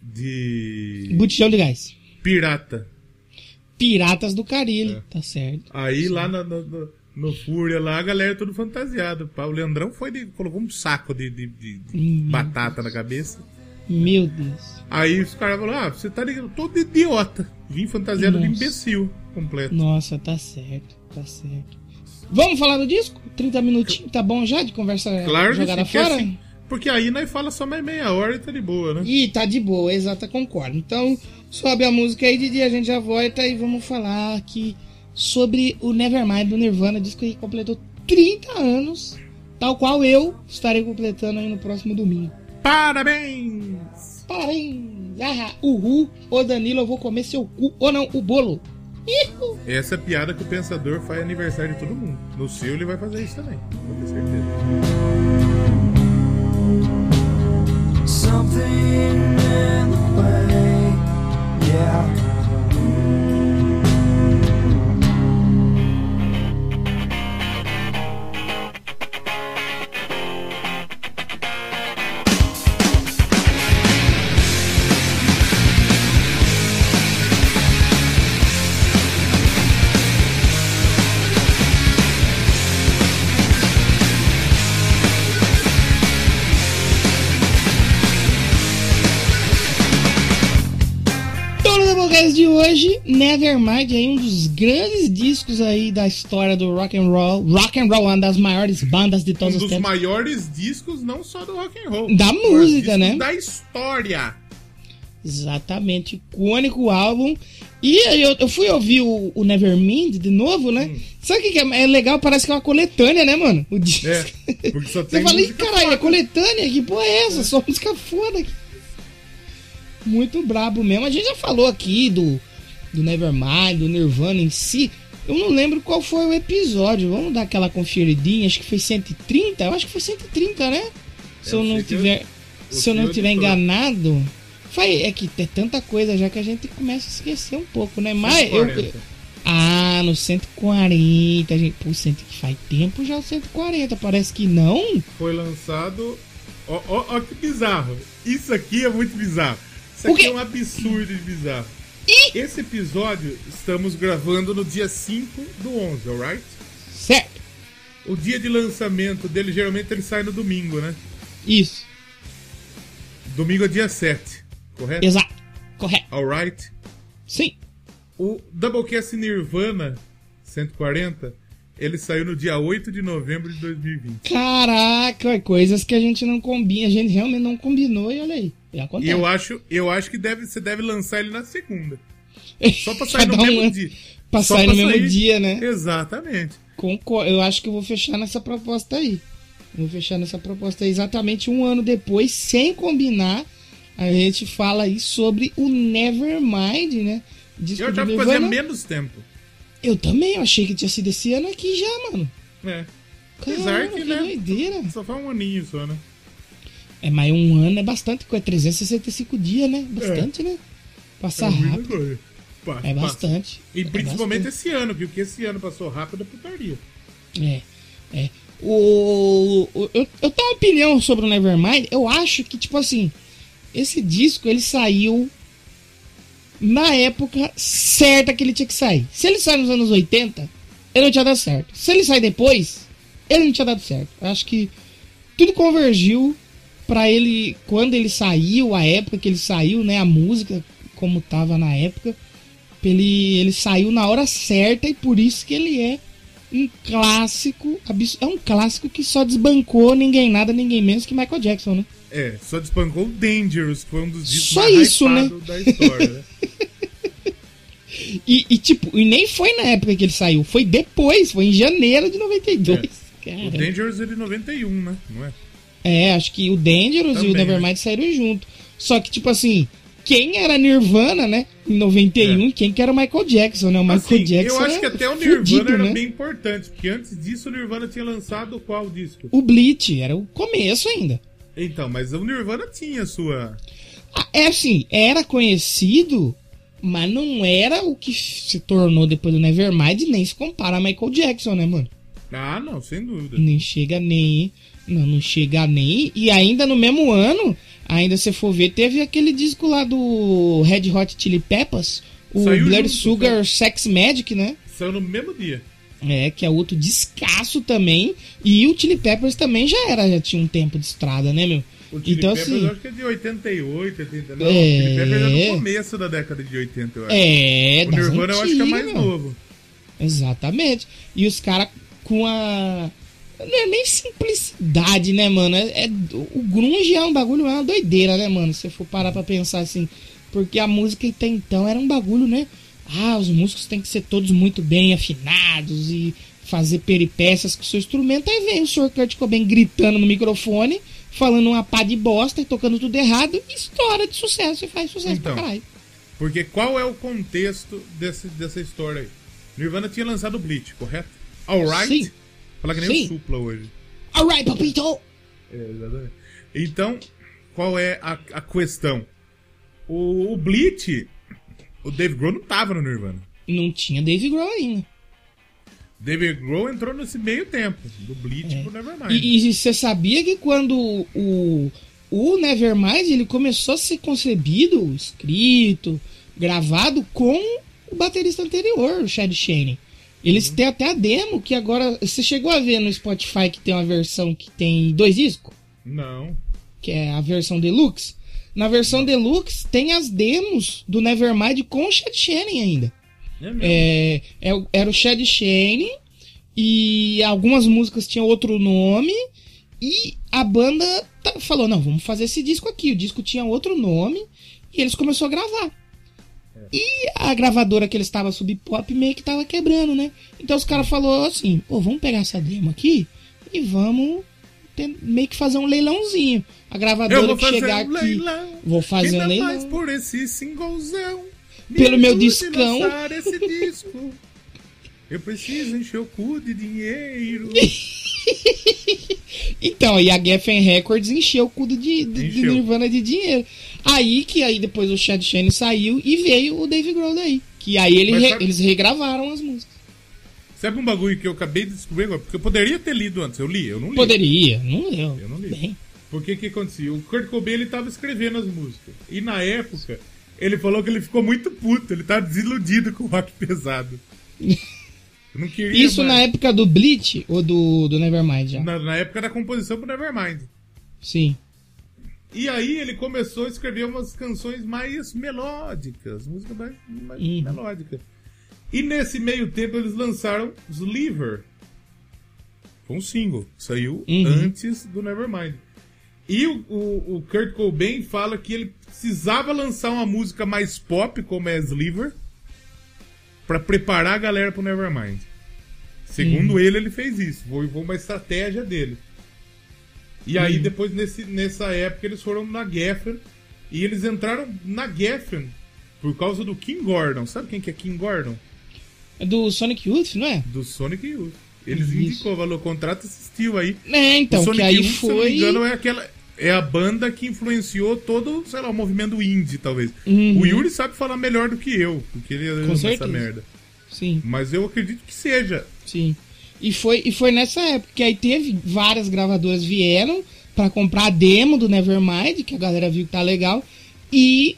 De. Botijão de gás. Pirata. Piratas do Carilho. É. Tá certo. Aí lá no, no, no- no Fúria, lá, a galera tudo fantasiado. pá. O Leandrão foi de. colocou um saco de, de- de- de Hum. batata na cabeça. Meu Deus. Aí os caras falaram, ah, você tá ligado, todo idiota. Vim fantasiado de Nossa. imbecil completo. Nossa, tá certo. Tá certo. Vamos falar do disco? 30 minutinhos, tá bom já de conversa Claro jogada sim, fora? assim, porque aí nós fala só mais meia hora e tá de boa, né? Ih, tá de boa, exata, concordo. Então, sobe a música aí, Didi, a gente já volta e vamos falar aqui sobre o Nevermind do Nirvana, disco que completou 30 anos, tal qual eu estarei completando aí no próximo domingo. Parabéns! Parabéns! Ah, uhul! Ô Danilo, eu vou comer seu cu, ou não, o bolo. Ihu. Essa é a piada que o pensador faz aniversário de todo mundo. No seu ele vai fazer isso também, ter certeza. Something in the way, yeah. Hoje, Nevermind, aí um dos grandes discos aí da história do rock and roll. Rock and roll, uma das maiores bandas de Um todos os dos tempos. maiores discos, não só do rock and roll. Da música, né? Da história. Exatamente, icônico álbum. E aí eu, eu fui ouvir o, o Nevermind de novo, né? Hum. Sabe o que, que é, é legal? Parece que é uma coletânea, né, mano? O disco. É, porque só Você tem fala, "Ih, música caralho, é foda." coletânea? Que porra é essa? Só música foda aqui. Muito brabo mesmo. A gente já falou aqui do, do Nevermind, do Nirvana em si. Eu não lembro qual foi o episódio. Vamos dar aquela conferidinha. Acho que foi 130. Eu acho que foi 130, né? Se eu, Eu não eu- tiver, se eu não tiver enganado. Foi, é que tem tanta coisa já que a gente começa a esquecer um pouco, né? Mas eu, 140. ah, no 140, gente. Pô, cento- faz tempo já o 140. Parece que não. Foi lançado. Ó, ó, ó que bizarro. Isso aqui é muito bizarro. Isso aqui é um absurdo de bizarro. Ih! Esse episódio estamos gravando no dia 5 do 11, alright? Certo. O dia de lançamento dele, geralmente ele sai no domingo, né? Isso. Domingo é dia 7, correto? Exato. Correto. Alright? Sim. O Doublecast Nirvana 140, ele saiu no dia 8 de novembro de 2020. Caraca, coisas que a gente não combina. A gente realmente não combinou e olha aí. E eu acho, eu acho que deve, você deve lançar ele na segunda. Só pra sair no mesmo dia. pra Só sair pra no mesmo sair- dia, né? Exatamente. Concor- Eu acho que eu vou fechar nessa proposta aí. Vou fechar nessa proposta aí exatamente um ano depois, sem combinar. A gente fala aí sobre o Nevermind, né? Disco Eu já fazia menos tempo. Eu também, eu achei que tinha sido esse ano aqui já, mano. É. Apesar que, que né? doideira. Só foi um aninho só, né? É, mas um ano é bastante coisa. 365 dias, né? Bastante, né? Passa muita rápido. É passa. bastante. E É principalmente bastante. esse ano, que o que esse ano passou rápido é putaria. É, é. O, o- eu, eu tenho uma opinião sobre o Nevermind. Eu acho que, tipo assim, esse disco ele saiu na época certa que ele tinha que sair. Se ele sai nos anos 80, ele não tinha dado certo. Se ele sai depois, ele não tinha dado certo. Eu acho que tudo convergiu pra ele quando ele saiu, a época que ele saiu, né, a música como tava na época, ele ele saiu na hora certa e por isso que ele é um clássico, é um clássico que só desbancou ninguém nada, ninguém menos que Michael Jackson, né? É, só despancou o Dangerous, que foi um dos discos Só mais isso, né? da história, né? E, e, tipo, e nem foi na época que ele saiu, foi depois, foi em janeiro de 92. O Cara. Dangerous é de 91, né? Não é? É, acho que o Dangerous e Também, o Nevermind saíram junto. Só que, tipo assim, quem era Nirvana, né? Em 91, e quem que era o Michael Jackson, né? O Michael É. Assim, Jackson. eu acho é que até o Nirvana fudido, era né? bem importante, porque antes disso o Nirvana tinha lançado qual disco? O Bleach, era o começo ainda. Então, mas o Nirvana tinha sua. É assim, era conhecido, mas não era o que se tornou depois do Nevermind, nem se compara a Michael Jackson, né, mano? Ah, não, sem dúvida. Nem chega nem. Não, não chega nem. E ainda no mesmo ano, ainda se for ver, teve aquele disco lá do Red Hot Chili Peppers, o Saiu Blood junto, Sugar Sex Magic, né? Saiu no mesmo dia. É, que é outro descasso também. E o Chili Peppers também já era, já tinha um tempo de estrada, né, meu? O Chili Então, Peppers assim- eu acho que é de 88, 89. Não, É. o Chili Peppers é do começo da década de 80, eu acho. É, o Nirvana eu acho que é antigas, mais novo. Exatamente. E os caras com a. Não é nem simplicidade, né, mano? É, é- o grunge é um bagulho, é uma doideira, né, mano? Se você for parar pra pensar assim. Porque a música até então era um bagulho, né? Ah, os músicos têm que ser todos muito bem afinados e fazer peripécias com o seu instrumento. Aí vem o Sr. Kurt Cobain gritando no microfone, falando uma pá de bosta e tocando tudo errado, e estoura de sucesso e faz sucesso Então. pra caralho. Porque qual é o contexto desse, dessa história aí? Nirvana tinha lançado o Bleach, correto? Alright? Sim. Fala que nem Sim. o Supla hoje. Alright, papito! É, exatamente. Então, qual é a, a questão? O, o Bleach, o Dave Grohl não tava no Nirvana. Não tinha Dave Grohl ainda. Dave Grohl entrou nesse meio tempo, do Bleach pro Nevermind. É. E, e você sabia que quando o, o Nevermind ele começou a ser concebido, escrito, gravado com o baterista anterior, o Chad Channing. Eles Uhum. têm até a demo que agora. Você chegou a ver no Spotify que tem uma versão que tem dois discos? Não. Que é a versão deluxe. Na versão deluxe tem as demos do Nevermind com o Chad Channing ainda. É. É, é era o Chad Shane e algumas músicas tinham outro nome e a banda tá- falou, não, vamos fazer esse disco aqui. O disco tinha outro nome e eles começaram a gravar. E a gravadora que eles estavam sub pop meio que tava quebrando, né? Então os caras falaram assim, pô, vamos pegar essa demo aqui e vamos meio que fazer um leilãozinho. A gravadora que chegar um aqui, vou fazer um leilão. mais por esse singlezão. Me Pelo meu discão. esse disco. Eu preciso encher o cu de dinheiro. Então, e a Geffen Records encheu o cu de, de, de. Nirvana de dinheiro. Aí que aí depois o Chad Channing saiu e veio o Dave Grohl daí. Que aí ele re- sabe- eles regravaram as músicas. Sabe um bagulho que eu acabei de descobrir agora? Porque eu poderia ter lido antes. Eu li, eu não li. Poderia, não leu. Eu não li. Bem, Porque o que acontecia? O Kurt Cobain ele tava escrevendo as músicas. E na época, ele falou que ele ficou muito puto. Ele tava desiludido com o rock pesado. Eu não queria Isso na mais. época do Bleach ou do, do Nevermind já? Na, na época da composição pro Nevermind. Sim. E aí ele começou a escrever umas canções mais melódicas, música mais, mais Uhum. melódica. E nesse meio tempo eles lançaram Sliver. Foi um single, saiu Uhum. antes do Nevermind. E o, o, o Kurt Cobain fala que ele precisava lançar uma música mais pop, como é Sliver, pra preparar a galera pro Nevermind. Segundo ele, ele fez isso. Foi, foi uma estratégia dele. E aí, depois, nesse, nessa época, eles foram na Geffen. E eles entraram na Geffen por causa do King Gordon. Sabe quem que é King Gordon? É do Sonic Youth, não é? Do Sonic Youth. Eles Isso. indicou, falou, contrata esse estilo aí. É, então, o Sonic que aí Youth, se eu não me foi. engano, é aquela. É a banda que influenciou todo, sei lá, o movimento indie, talvez. Uhum. O Yuri sabe falar melhor do que eu, porque ele ama essa merda. Sim. Mas eu acredito que seja. Sim. E foi, e foi nessa época que aí teve várias gravadoras vieram pra comprar a demo do Nevermind, que a galera viu que tá legal. E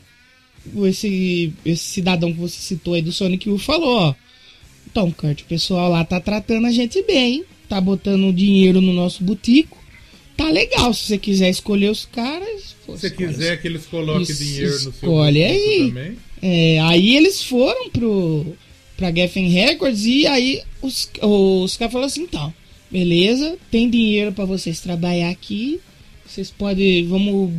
esse, esse cidadão que você citou aí do Sonic U falou, ó. Então, Kurt, o pessoal lá tá tratando a gente bem, tá botando dinheiro no nosso butico. Tá legal, se você quiser escolher os caras. pô, Se você quiser que eles coloquem dinheiro no seu escolhe aí. também. É, aí eles foram pro pra Geffen Records e aí os, os caras falaram assim, então, beleza, tem dinheiro pra vocês trabalhar aqui, vocês podem, vamos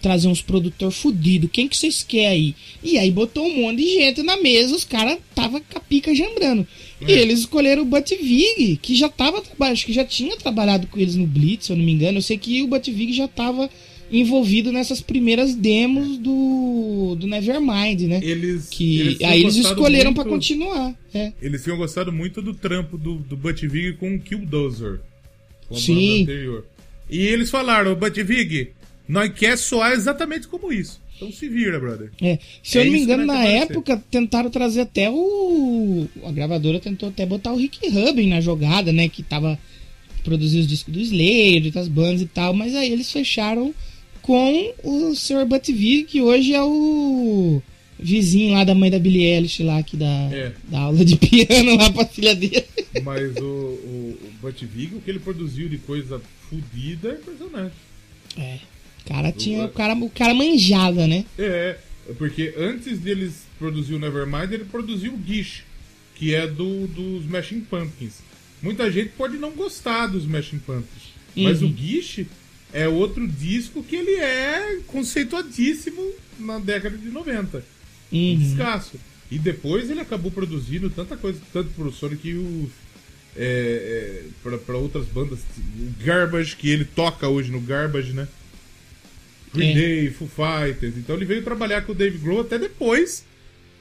trazer uns produtor fudido, quem que vocês querem aí? E aí botou um monte de gente na mesa, os caras tava com a pica jambrando. E É. eles escolheram o Butvig, que já tava, acho que já tinha trabalhado com eles no Blitz, se eu não me engano, eu sei que o Butvig já tava envolvido nessas primeiras demos do, do Nevermind, né? Eles, Que tinham aí eles escolheram pra muito- continuar. É. Eles tinham gostado muito do trampo do, do Buttvig com o Killdozer. com Sim. E eles falaram, Buttvig, nós quer soar exatamente como isso. Então se vira, brother. É. Se eu É não me engano, na época tentaram trazer até o. A gravadora tentou até botar o Rick Rubin na jogada, né? Que tava produzindo os discos do Slayer, das bandas e tal, mas aí eles fecharam com o Sr. Buttvig, que hoje é o vizinho lá da mãe da Billie Eilish lá, que dá, É. dá aula de piano lá pra filha dele. Mas o, o, o o que ele produziu de coisa fodida é impressionante. É. O cara tinha. O cara, o cara manjava, né? É, porque antes deles produzir o Nevermind, ele produziu o Gish, que é do, dos Smashing Pumpkins. Muita gente pode não gostar dos Smashing Pumpkins, mas Uhum. o Gish é outro disco que ele é conceituadíssimo na década de 90. Uhum. Descasso. E depois ele acabou produzindo tanta coisa, tanto pro Sonic Youth, é, é, pra, pra outras bandas, o Garbage, que ele toca hoje no Garbage, né? Green. Day, Foo Fighters. Então ele veio trabalhar com o Dave Grohl até depois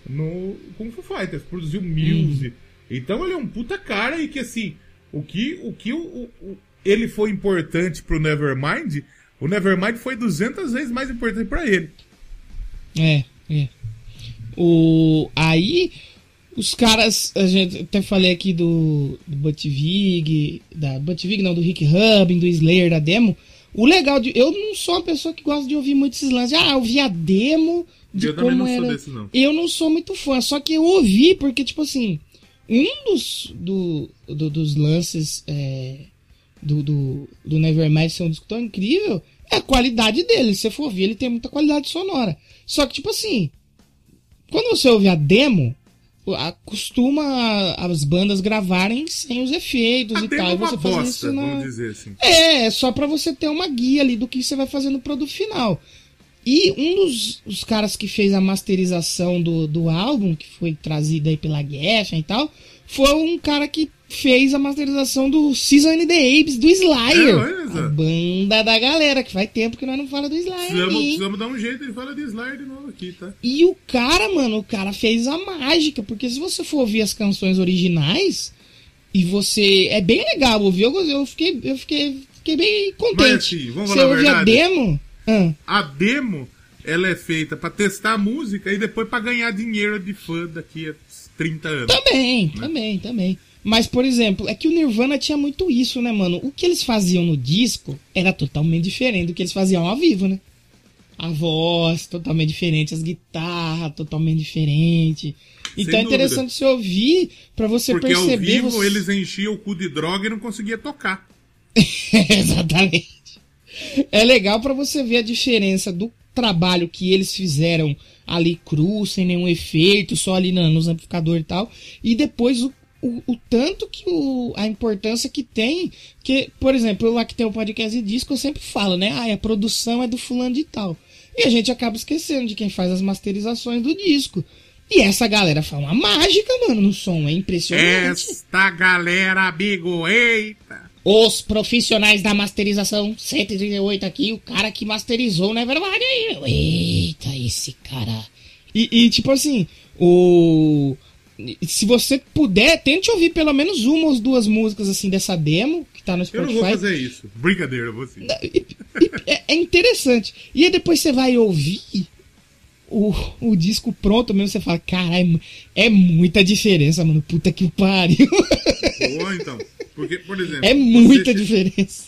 no, com o Foo Fighters, produziu Muse. Então ele é um puta cara e que assim, o que, o que o, o- ele foi importante pro Nevermind, o Nevermind foi 200 vezes mais importante pra ele. É, é. O, aí, os caras, a gente até falei aqui do, do Butvig, da Butvig não, do Rick Rubin, do Slayer, da demo. O legal de. Eu não sou uma pessoa que gosta de ouvir muito esses lances. Ah, eu vi a demo de Eu também como não sou era. desse, não. Eu não sou muito fã, só que eu ouvi porque, tipo assim, um dos, do, do- dos lances é, do, do, do Nevermind ser um disco tão incrível é a qualidade dele. Se você for ouvir, ele tem muita qualidade sonora. Só que, tipo assim, quando você ouve a demo, a- costuma as bandas gravarem sem os efeitos A e demo tal. é E uma você bosta, isso na... vamos dizer assim. É, é só pra você ter uma guia ali do que você vai fazer no produto final. E um dos os caras que fez a masterização do, do álbum, que foi trazido aí pela Geffen e tal, foi um cara que fez a masterização do Season and the Apes do Slayer. É, a banda da galera, que faz tempo que nós não fala do Slayer. Precisamos, hein? precisamos dar um jeito de falar de Slayer de novo aqui, tá? E o cara, mano, o cara fez a mágica, porque se você for ouvir as canções originais, e você. É bem legal ouvir, eu, eu fiquei, eu fiquei, fiquei bem contente. Mas assim, vamos você falar a ouvir a demo. ah, A demo, ela é feita pra testar a música e depois pra ganhar dinheiro de fã daqui a 30 anos. também, também, também. Mas, por exemplo, é que o Nirvana tinha muito isso, né, mano? O que eles faziam no disco era totalmente diferente do que eles faziam ao vivo, né? A voz totalmente diferente, as guitarras totalmente diferente. Então é dúvida. interessante você ouvir pra você Porque ao perceber. vivo você- eles enchiam o cu de droga e não conseguia tocar. Exatamente. É legal pra você ver a diferença do trabalho que eles fizeram ali cru, sem nenhum efeito, só ali na, nos amplificadores e tal, e depois o, o, o tanto que o, a importância que tem, que, por exemplo, lá que tem o podcast de disco, eu sempre falo, né? Ah, a produção é do fulano de tal. E a gente acaba esquecendo de quem faz as masterizações do disco. E essa galera faz uma mágica, mano, no som. É impressionante. Esta galera, amigo, eita! Os profissionais da masterização 138 aqui, o cara que masterizou o Nevermind aí. meu. Eita, esse cara. E, e, tipo assim, o. Se você puder, tente ouvir pelo menos uma ou duas músicas assim dessa demo que tá no Eu não Spotify. vou fazer isso. Brincadeira, você. É, é interessante. E aí depois você vai ouvir o, o disco pronto mesmo, você fala, caralho, é muita diferença, mano. Puta que pariu. Ou então. Porque, por exemplo. É muita diferença.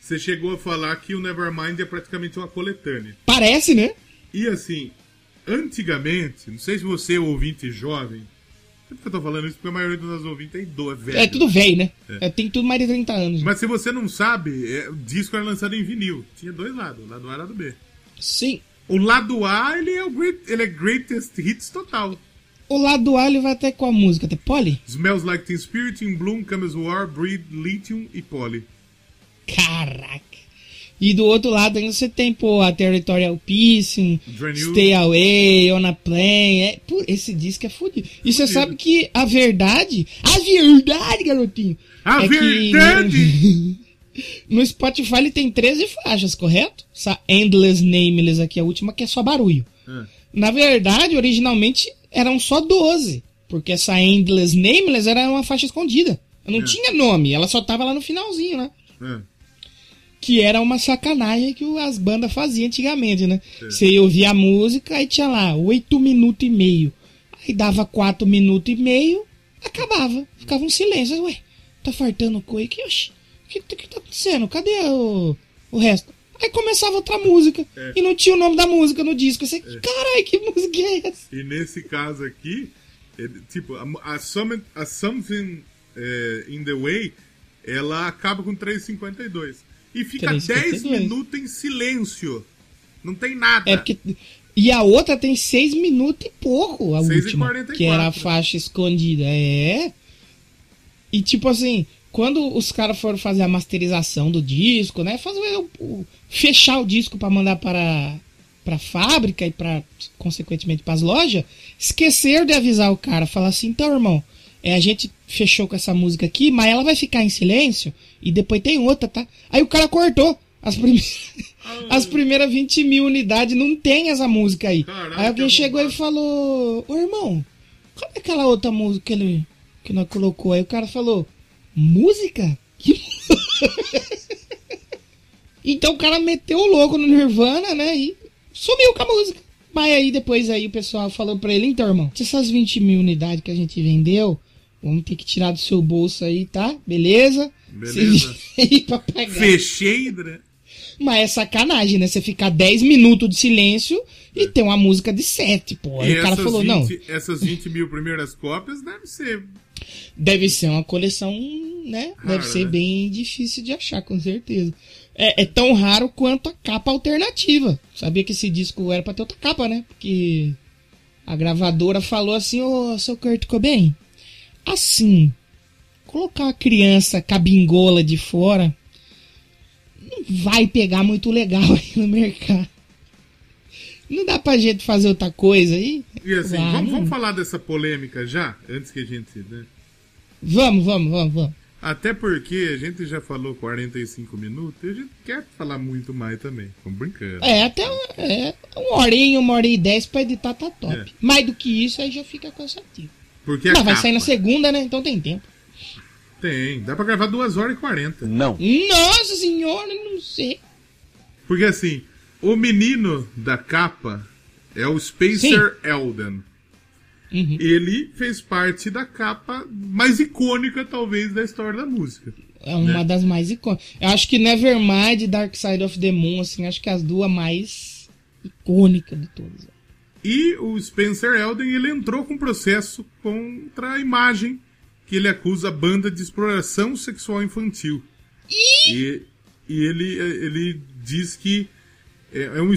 Você chegou a falar que o Nevermind é praticamente uma coletânea. Parece, né? E assim, antigamente, não sei se você é ouvinte jovem. Por que eu tô falando isso? Porque a maioria dos nossos ouvintes é idoso, é velho. É tudo velho, né? É. É, tem tudo mais de 30 anos. Mas se você não sabe, é, o disco era lançado em vinil. Tinha dois lados, lado A e lado B. Sim. O lado A, ele é o great, ele é greatest hits total. O lado A ele vai até com a música, até Polly? Smells Like Teen Spirit, In Bloom, Comes War, Breed, Lithium e Poly. Caraca. E do outro lado ainda você tem, pô, a Territorial Peace. Stay Away, On a Plane. É, pô, esse disco é fudido. E você sabe que a verdade, a verdade, garotinho. A é verdade! no, no Spotify ele tem 13 faixas, correto? Essa Endless Nameless aqui, a última, que é só barulho. Ah, Na verdade, originalmente eram só 12. Porque essa Endless Nameless era uma faixa escondida. Não É. tinha nome, ela só tava lá no finalzinho, né? ah. Que era uma sacanagem que as bandas faziam antigamente, né? É. Você ia ouvir a música, aí tinha lá 8 minutos e meio. Aí dava 4 minutos e meio, acabava. Ficava um silêncio. Ué, tá fartando coisa aqui? Oxi, o que, que tá acontecendo? Cadê o, o resto? Aí começava outra música. É. E não tinha o nome da música no disco. Você, caralho, que música é essa? E nesse caso aqui, é, tipo, a, a, Summit- a Something é, in the Way, ela acaba com 3,52. E fica 10 3,52. minutos em silêncio. Não tem nada. É porque. E a outra tem 6 minutos e pouco, a 6 e última. 44. Que era a faixa escondida. É. E tipo assim, quando os caras foram fazer a masterização do disco, né? Fazer o, o- fechar o disco pra mandar para pra fábrica e para consequentemente para as lojas, esqueceram de avisar o cara, falar assim, então, irmão, é, a gente fechou com essa música aqui, mas ela vai ficar em silêncio e depois tem outra, tá? Aí o cara cortou. As, prime... as primeiras 20 mil unidades não tem essa música aí. Caralho, aí alguém chegou e falou: Ô irmão, cadê aquela outra música que ele que nós colocou? Aí o cara falou: Música? Que Então o cara meteu o louco no Nirvana, né? E sumiu com a música. Mas aí depois aí o pessoal falou pra ele, então, irmão, se essas 20 mil unidades que a gente vendeu, vamos ter que tirar do seu bolso aí, tá? Beleza? Beleza. Aí pra pagar. Fechei, né? Mas é sacanagem, né? Você ficar 10 minutos de silêncio e ter uma música de 7, pô. Aí E o cara falou, 20, não, essas 20 mil primeiras cópias deve ser. deve ser uma coleção, né? Raro, deve ser né? bem difícil de achar, com certeza. É, é tão raro quanto a capa alternativa. Sabia que esse disco era pra ter outra capa, né? Porque a gravadora falou assim, ô, seu Kurt Cobain, assim, colocar uma criança cabingola de fora não vai pegar muito legal aí no mercado. Não dá pra gente fazer outra coisa aí? E assim, vamos, vamos falar dessa polêmica já? Antes que a gente. Né? Vamos, vamos, vamos, vamos. Até porque a gente já falou 45 minutos e a gente quer falar muito mais também. Vamos brincando. É, até é, uma horinha, uma hora e dez pra editar tá top. É. Mais do que isso, aí já fica cansativo. Porque Mas vai capa- sair na segunda, né? Então tem tempo. Tem, dá pra gravar 2 horas e 40. Não. Nossa senhora, não sei. Porque assim, o menino da capa é o Spencer Elden. Uhum. Ele fez parte da capa mais icônica, talvez, da história da música. É uma Né? das mais icônicas. Eu acho que Nevermind e Dark Side of the Moon, assim, acho que as duas mais icônicas de todas. E o Spencer Elden ele entrou com processo contra a imagem que ele acusa a banda de exploração sexual infantil. E, e ele, ele diz que é, é um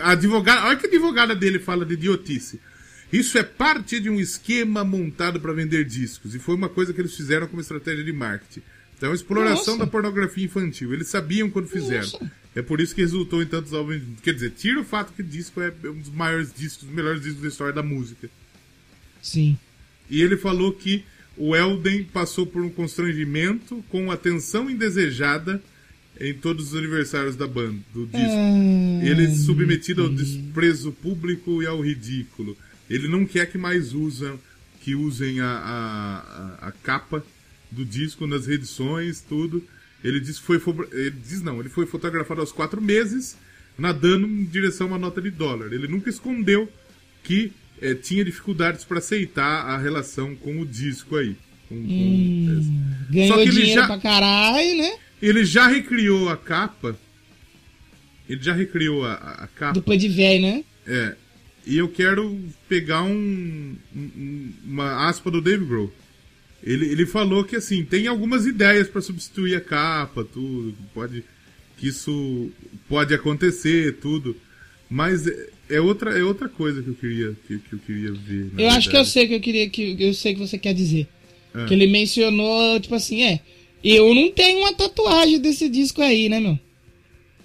a advogada, olha que a advogada dele fala de idiotice. Isso é parte de um esquema montado para vender discos e foi uma coisa que eles fizeram como estratégia de marketing. Então, a exploração Nossa. da pornografia infantil. Eles sabiam quando fizeram. Nossa. É por isso que resultou em tantos álbuns. Quer dizer, tira o fato que o disco é um dos maiores discos, dos melhores discos da história da música. Sim. E ele falou que o Elden passou por um constrangimento com atenção indesejada em todos os aniversários da banda, do disco. Ah, Ele é submetido ao desprezo público e ao ridículo. Ele não quer que mais usam, que usem a, a, a- a capa do disco nas reedições, tudo. Ele diz que foi. fo- Ele diz não, ele foi fotografado aos quatro meses, nadando em direção a uma nota de dólar. Ele nunca escondeu que eh, tinha dificuldades para aceitar a relação com o disco aí. Com- com-. Só que ele já- pra caralho, né? Ele já recriou a capa. Ele já recriou a, a- a capa. Depois de velho, né? É. E eu quero pegar um, um- uma aspa do Dave Grohl. Ele, ele falou que assim, tem algumas ideias para substituir a capa, tudo, pode que isso pode acontecer, tudo. Mas é, é outra é outra coisa que eu queria que, que eu queria ver. Eu acho que eu sei que eu queria que eu sei que você quer dizer. Ah. Que ele mencionou, tipo assim, é. Eu não tenho uma tatuagem desse disco aí, né, meu?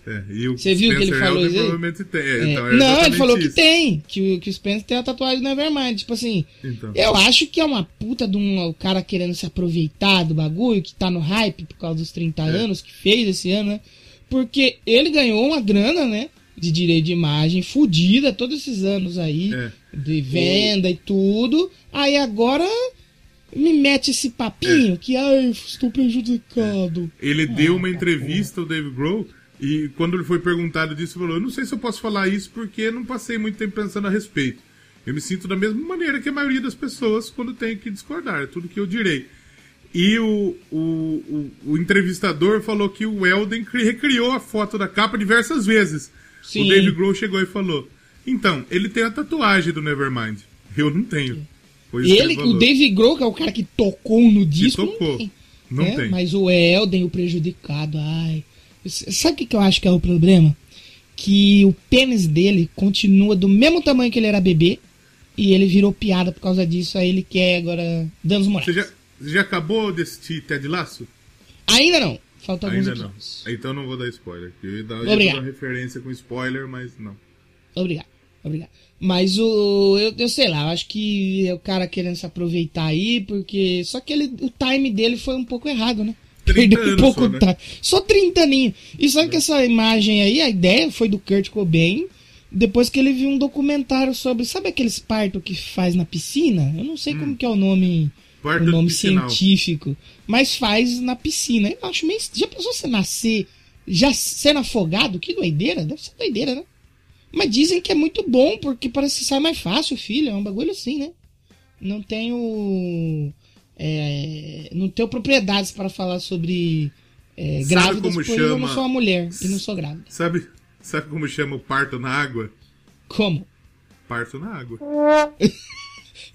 É, o Você viu que ele Spencer falou Elden isso aí? provavelmente tem. É, É, então, é não, ele falou que isso. tem. Que, o- que o Spencer tem a tatuagem do Nevermind. Tipo assim, Então. eu acho que é uma puta de um o cara querendo se aproveitar do bagulho, que tá no hype por causa dos 30 É. anos que fez esse ano, né? Porque ele ganhou uma grana, né? De direito de imagem fodida todos esses anos aí. É. De venda e tudo. Aí agora me mete esse papinho que, ai, estou prejudicado. Ele deu Ah, uma entrevista ao Dave Grohl e quando ele foi perguntado disso, ele falou: Eu não sei se eu posso falar isso porque não passei muito tempo pensando a respeito. Eu me sinto da mesma maneira que a maioria das pessoas quando tem que discordar, é tudo que eu direi. E o, o, o, o entrevistador falou que o Elden cri- recriou a foto da capa diversas vezes. Sim. O Dave Grohl chegou e falou: Então, ele tem a tatuagem do Nevermind. Eu não tenho. Que Ele, falou. o Dave Grohl, que é o cara que tocou no disco, tocou. não tem. Não né? tem. Mas o Elden, o prejudicado, ai. Sabe o que, eu acho que é o problema? Que o pênis dele continua do mesmo tamanho que ele era bebê. E ele virou piada por causa disso. Aí ele quer agora danos morais. Você já, você já acabou de assistir Ted Laço? Ainda não. Faltam alguns Ainda não. Então não vou dar spoiler. Eu ia dar, eu ia Obrigado. dar uma referência com spoiler, mas não. Obrigado, obrigado. Mas o. Eu, eu sei lá, eu acho que é o cara querendo se aproveitar aí, porque. Só que ele, o time dele foi um pouco errado, né? 30 Perdeu um pouco só, né? time. Só 30 aninhos. E sabe que essa imagem aí, a ideia foi do Kurt Cobain, depois que ele viu um documentário sobre. Sabe aqueles parto que faz na piscina? Eu não sei como que é o nome. Parto o nome científico. Mas faz na piscina. Eu acho meio. Já pensou você nascer já sendo afogado? Que doideira? Deve ser doideira, né? Mas dizem que é muito bom, porque parece que sai mais fácil, filho. É um bagulho assim, né? Não tenho. É, não tenho propriedades para falar sobre é, Sabe grávidas, como pois eu não chama? sou uma mulher e não sou grávida. Sabe, sabe como chama o parto na água? Como? Parto na água.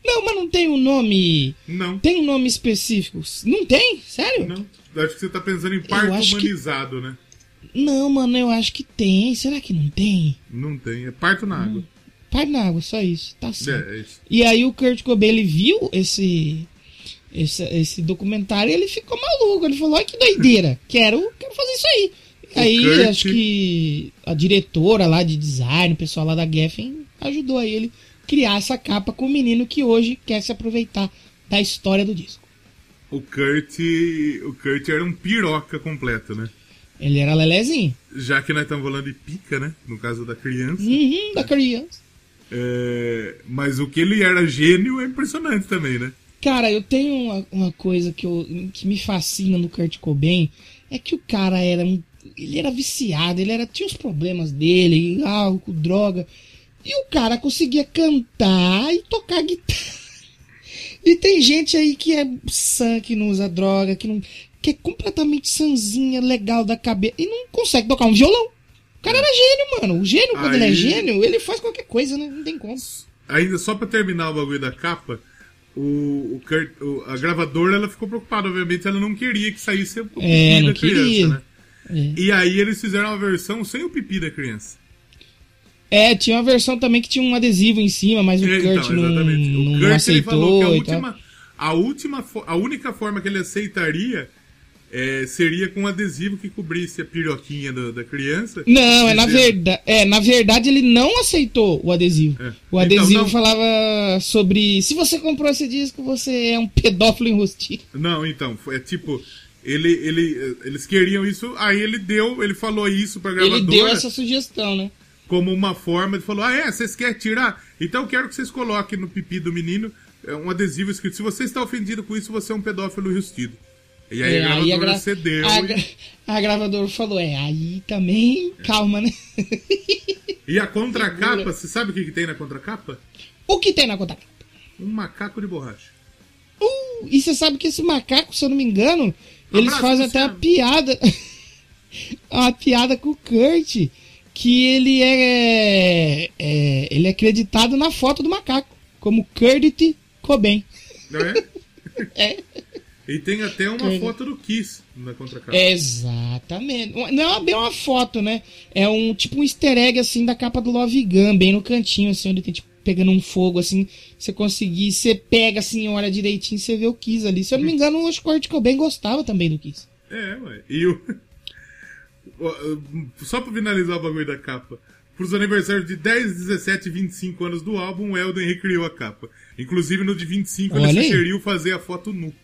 Não, mas não tem um nome. Não, Tem um nome específico. Não tem? Sério? não. Acho que você tá pensando em parto acho que- humanizado, né? Não, mano, eu acho que tem. Será que não tem? Não tem. É parto na água. Pai na água, só isso. Tá certo. É, é isso. E aí o Kurt Cobain, ele viu esse, esse, esse documentário ele ficou maluco. Ele falou, olha que doideira, quero, quero fazer isso aí. O aí Kurt- acho que a diretora lá de design, o pessoal lá da Geffen, ajudou a ele criar essa capa com o menino que hoje quer se aproveitar da história do disco. O Kurt. O Kurt era um piroca completo, né? Ele era lelezinho. Já que nós estamos falando de pica, né? No caso da criança. Uhum, da criança. É, mas o que ele era gênio é impressionante também, né? Cara, eu tenho uma, uma coisa que, eu, que me fascina no Kurt Cobain, é que o cara era um, ele era viciado, ele era tinha os problemas dele, álcool, droga, e o cara conseguia cantar e tocar guitarra. E tem gente aí que é sã, que não usa droga, que não que é completamente sanzinha, legal da cabeça e não consegue tocar um violão. O cara era gênio, mano. O gênio, quando ele é Aí- gênio, ele faz qualquer coisa, né? Não tem como. Ainda só pra terminar o bagulho da capa, o, o Kurt- a gravadora ela ficou preocupada, obviamente, ela não queria que saísse o pipi É, não da criança, queria. né? É. E aí eles fizeram uma versão sem o pipi da criança. É, tinha uma versão também que tinha um adesivo em cima, mas o É, Kurt não, exatamente. O não Kurt ele aceitou falou que a última, a última, a única forma que ele aceitaria é, seria com um adesivo que cobrisse a piroquinha da, da criança. Não, é na, verdade, é na verdade ele não aceitou o adesivo. É. O Então, adesivo não. falava sobre se você comprou esse disco, você é um pedófilo enrustido. Não, então, é tipo, ele, ele, eles queriam isso, aí ele deu, ele falou isso pra gravadora. Ele deu essa sugestão, né? como uma forma, ele falou: Ah, é? Vocês querem tirar? Então eu quero que vocês coloquem no pipi do menino é um adesivo escrito: se você está ofendido com isso, você é um pedófilo rustido. E aí É, a aí a, gravadora gra- cedeu. a, e- gra- a gravadora falou: é, aí também, calma, né? E a contracapa, você sabe o que, que tem na contracapa? o que tem na conta? Um macaco de borracha. Uh, e você sabe que esse macaco, se eu não me engano, eles Abraço, fazem até a piada. a piada com o Kurt. Que ele é, é- Ele é acreditado na foto do macaco. Como Kurt Cobain. Não é? É. E tem até uma Tem. foto do Kiss na contracapa. Exatamente. Não é bem uma foto, né? É um tipo um easter egg assim da capa do Love Gun, bem no cantinho, assim, onde tem tipo pegando um fogo assim. Você conseguir, você pega assim, olha direitinho, você vê o Kiss ali. Se eu não me engano, o Kurt Cobain gostava também do Kiss. É, ué. E o. Só pra finalizar o bagulho da capa. Pros aniversários de 10, 17 e 25 anos do álbum, o Elden recriou a capa. Inclusive no de 25 Olha ele sugeriu fazer a foto nu.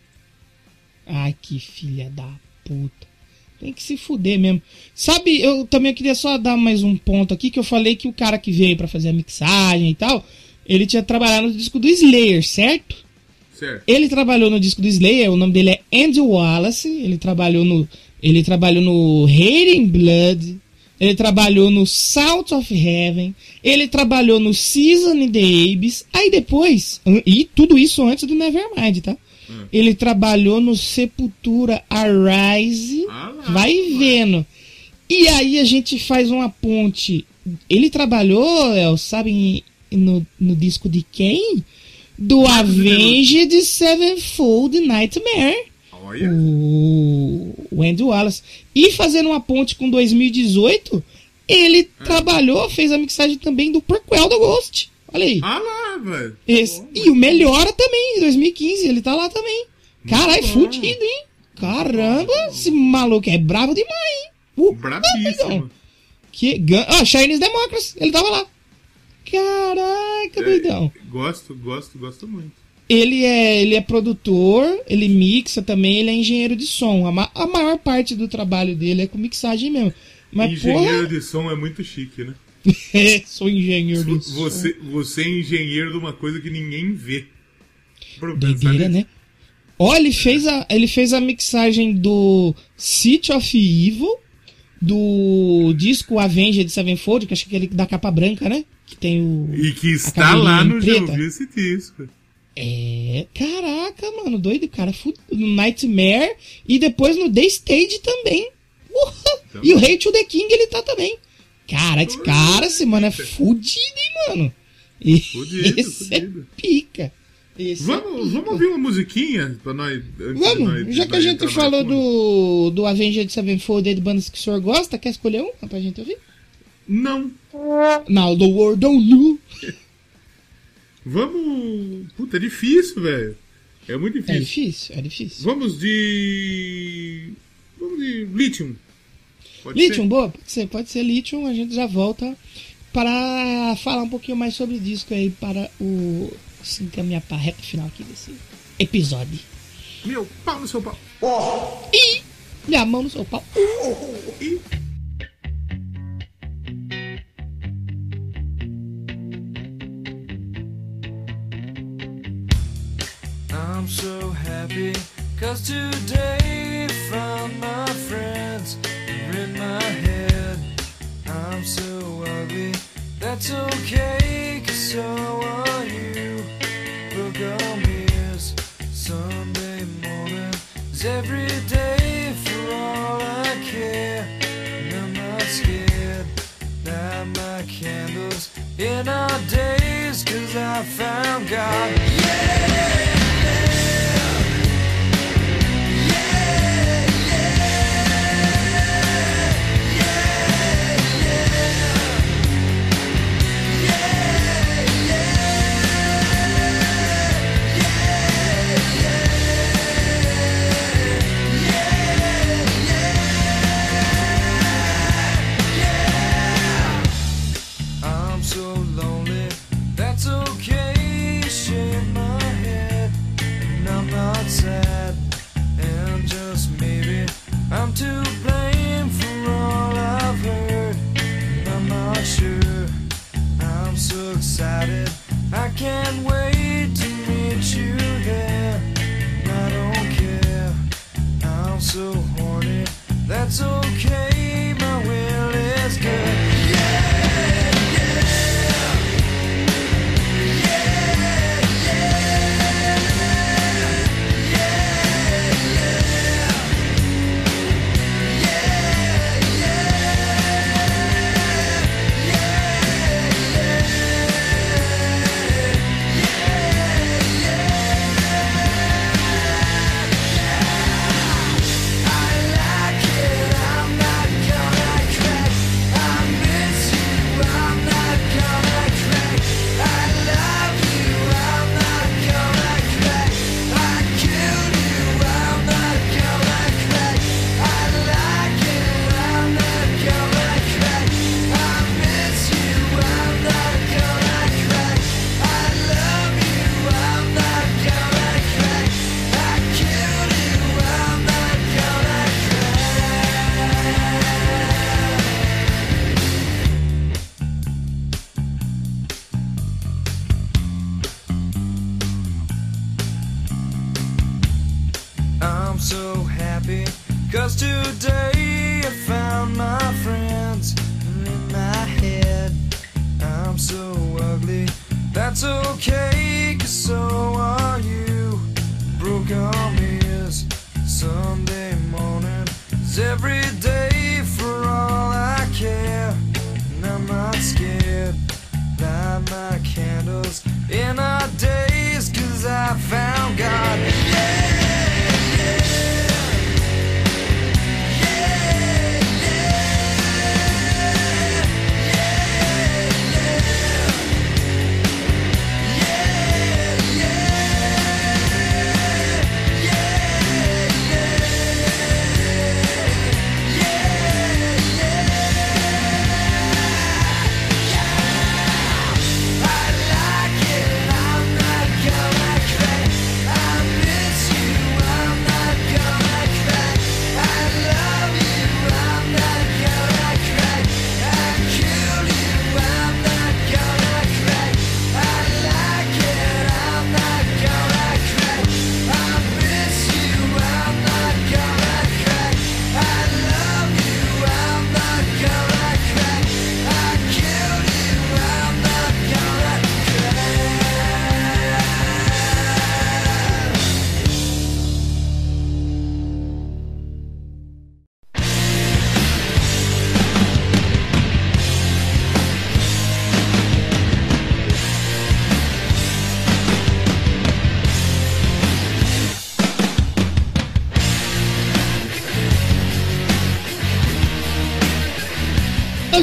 Ai, que filha da puta. Tem que se fuder mesmo. Sabe, eu também queria só dar mais um ponto aqui, que eu falei que o cara que veio pra fazer a mixagem e tal, ele tinha trabalhado no disco do Slayer, certo? Certo. Ele trabalhou no disco do Slayer, o nome dele é Andy Wallace, ele trabalhou no ele trabalhou no Hating Blood, ele trabalhou no Salt of Heaven, ele trabalhou no Season in the Abyss, aí depois, e tudo isso antes do Nevermind, tá? Ele trabalhou no Sepultura Arise, Ah lá, vai ué. vendo. E aí a gente faz uma ponte. Ele trabalhou, El, sabe, no, no disco de quem? Do Avenged Sevenfold Nightmare. Olha. O, o Andy Wallace. E fazendo uma ponte com 2018, ele trabalhou, fez a mixagem também do prequel do Ghost. Olha aí. Ah lá, velho. E o Melhora também, em 2015, ele tá lá também. Caralho, fudido, hein? Caramba, esse maluco é bravo demais, hein? Uh, Brabíssimo. doidão. Que gan... Ah, Chinese Democracy, ele tava lá. Caraca, doidão. Gosto, gosto, gosto muito. Ele é, ele é produtor, ele mixa também, ele é engenheiro de som. A, ma- a maior parte do trabalho dele é com mixagem mesmo. Mas, engenheiro porra, de som é muito chique, né? É, sou engenheiro de som. Você, você é engenheiro de uma coisa que ninguém vê. Doideira, né? Ó, ele fez a, ele fez a mixagem do City of Evil, do disco Avenged Sevenfold, que acho que é aquele da capa branca, né? Que tem o. E que está lá no Já preta. ouvi esse disco. É. Caraca, mano, doido, cara. No Nightmare e depois no The Stage também. Porra! E o Hate to the King ele tá também. Cara, esse cara, esse mano é fudido, hein, mano? E- Fudido, esse fudido. é pica. Esse é Vamos, vamos ouvir uma musiquinha pra nós. de nós- Vamos, já que a gente falou do, do Avenged Sevenfold aí de bandas que o senhor gosta, quer escolher um pra gente ouvir? Não. Now the world don't know. Vamos. Puta, é difícil, velho. É muito É difícil. difícil, é difícil. Vamos de. Vamos de Lithium. Pode Lithium, ser? boa, pode ser, pode ser Lithium, a gente já volta para falar um pouquinho mais sobre o disco aí para o. Se encaminhar para a reta final aqui desse episódio. Meu pau no seu pau. E minha mão no seu pau. E... I'm so happy cause today that's okay cause so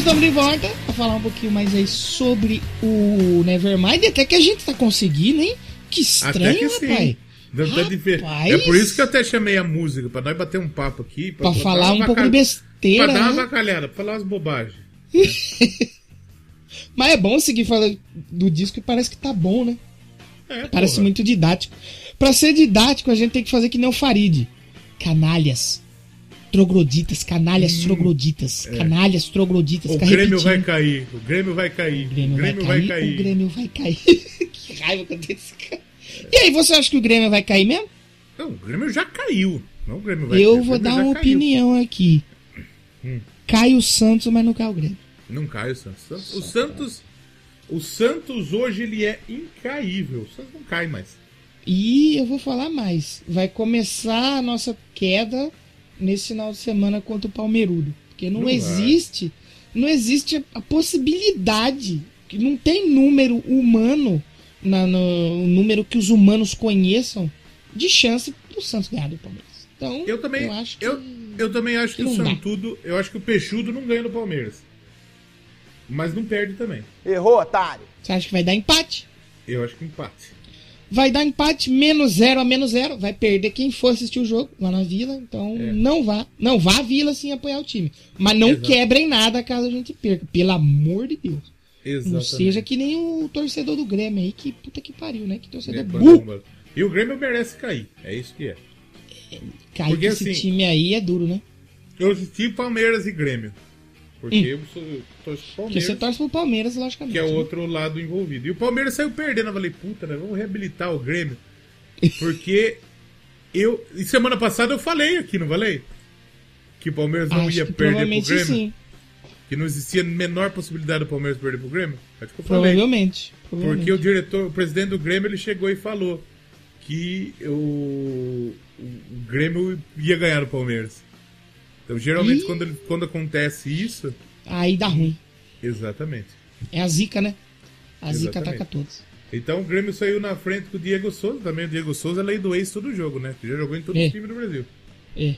estamos de volta para falar um pouquinho mais aí sobre o Nevermind. Até que a gente tá conseguindo, hein? Que estranho, Até que rapaz. Ver. Rapaz. É por isso que eu até chamei a música, pra nós bater um papo aqui. Pra dar falar um pouco de besteira, Pra dar uma né? vacalhada, pra falar umas bobagens. Mas é bom seguir falando do disco e parece que tá bom, né? É, Parece porra. muito didático. Pra ser didático, a gente tem que fazer que nem o Farid. Canalhas. Trogloditas, canalhas trogloditas. Canalhas trogloditas. Hum, é. O Grêmio repetindo. vai cair, o Grêmio vai cair, O Grêmio, vai, cair, O Grêmio vai cair. que raiva que eu tenho desse cara. E aí, você acha que o Grêmio vai cair mesmo? Não, o Grêmio já caiu. Não, o Grêmio vai eu cair, o vou Grêmio dar uma caiu. opinião aqui. Hum. Cai o Santos, mas não cai o Grêmio. Não cai o Santos. Santos- O Santos. O Santos hoje ele é incaível. O Santos não cai mais. E eu vou falar mais. Vai começar a nossa queda nesse final de semana contra o Palmeirudo. Porque não, Não vai. existe. Não existe a possibilidade. Que não tem número humano. Na, no, número que os humanos conheçam de chance do Santos ganhar do Palmeiras. Então, Eu também. eu acho que. eu, eu também acho que que o dá. Santudo. Eu acho que o Peixudo não ganha no Palmeiras. Mas não perde também. Errou, otário. Você acha que vai dar empate? Eu acho que empate. Vai dar empate menos zero a menos zero. Vai perder quem for assistir o jogo lá na vila. Então É. não vá. Não vá à vila sem apoiar o time. Mas não Exato. quebrem nada caso a gente perca. Pelo amor de Deus. Exatamente. Não seja que nem o torcedor do Grêmio aí. Que puta que pariu, né? Que torcedor É, burro. quando- E o Grêmio merece cair. É isso que é. Cair Porque esse assim- time aí é duro, né? Eu assisti Palmeiras e Grêmio. Porque eu sou eu torço pro Porque Palmeiras, você torce pro Palmeiras, logicamente. que é o né? outro lado envolvido. E o Palmeiras saiu perdendo. Eu falei, puta, né? Vamos reabilitar o Grêmio. Porque eu. E semana passada eu falei aqui, não falei? Que o Palmeiras não Acho ia perder pro Grêmio. sim. Que não existia a menor possibilidade do Palmeiras perder pro Grêmio. Acho que eu falei. Provavelmente. provavelmente. Porque o diretor, o presidente do Grêmio, ele chegou e falou que o, o Grêmio ia ganhar o Palmeiras. Então, geralmente, Ih. quando, quando acontece isso. Aí dá ruim. Exatamente. É a zica, né? A zica Exatamente. ataca todos. Então, o Grêmio saiu na frente com o Diego Souza. Também o Diego Souza é lei do ex todo jogo, né? Já jogou em todos É. os times do Brasil. É.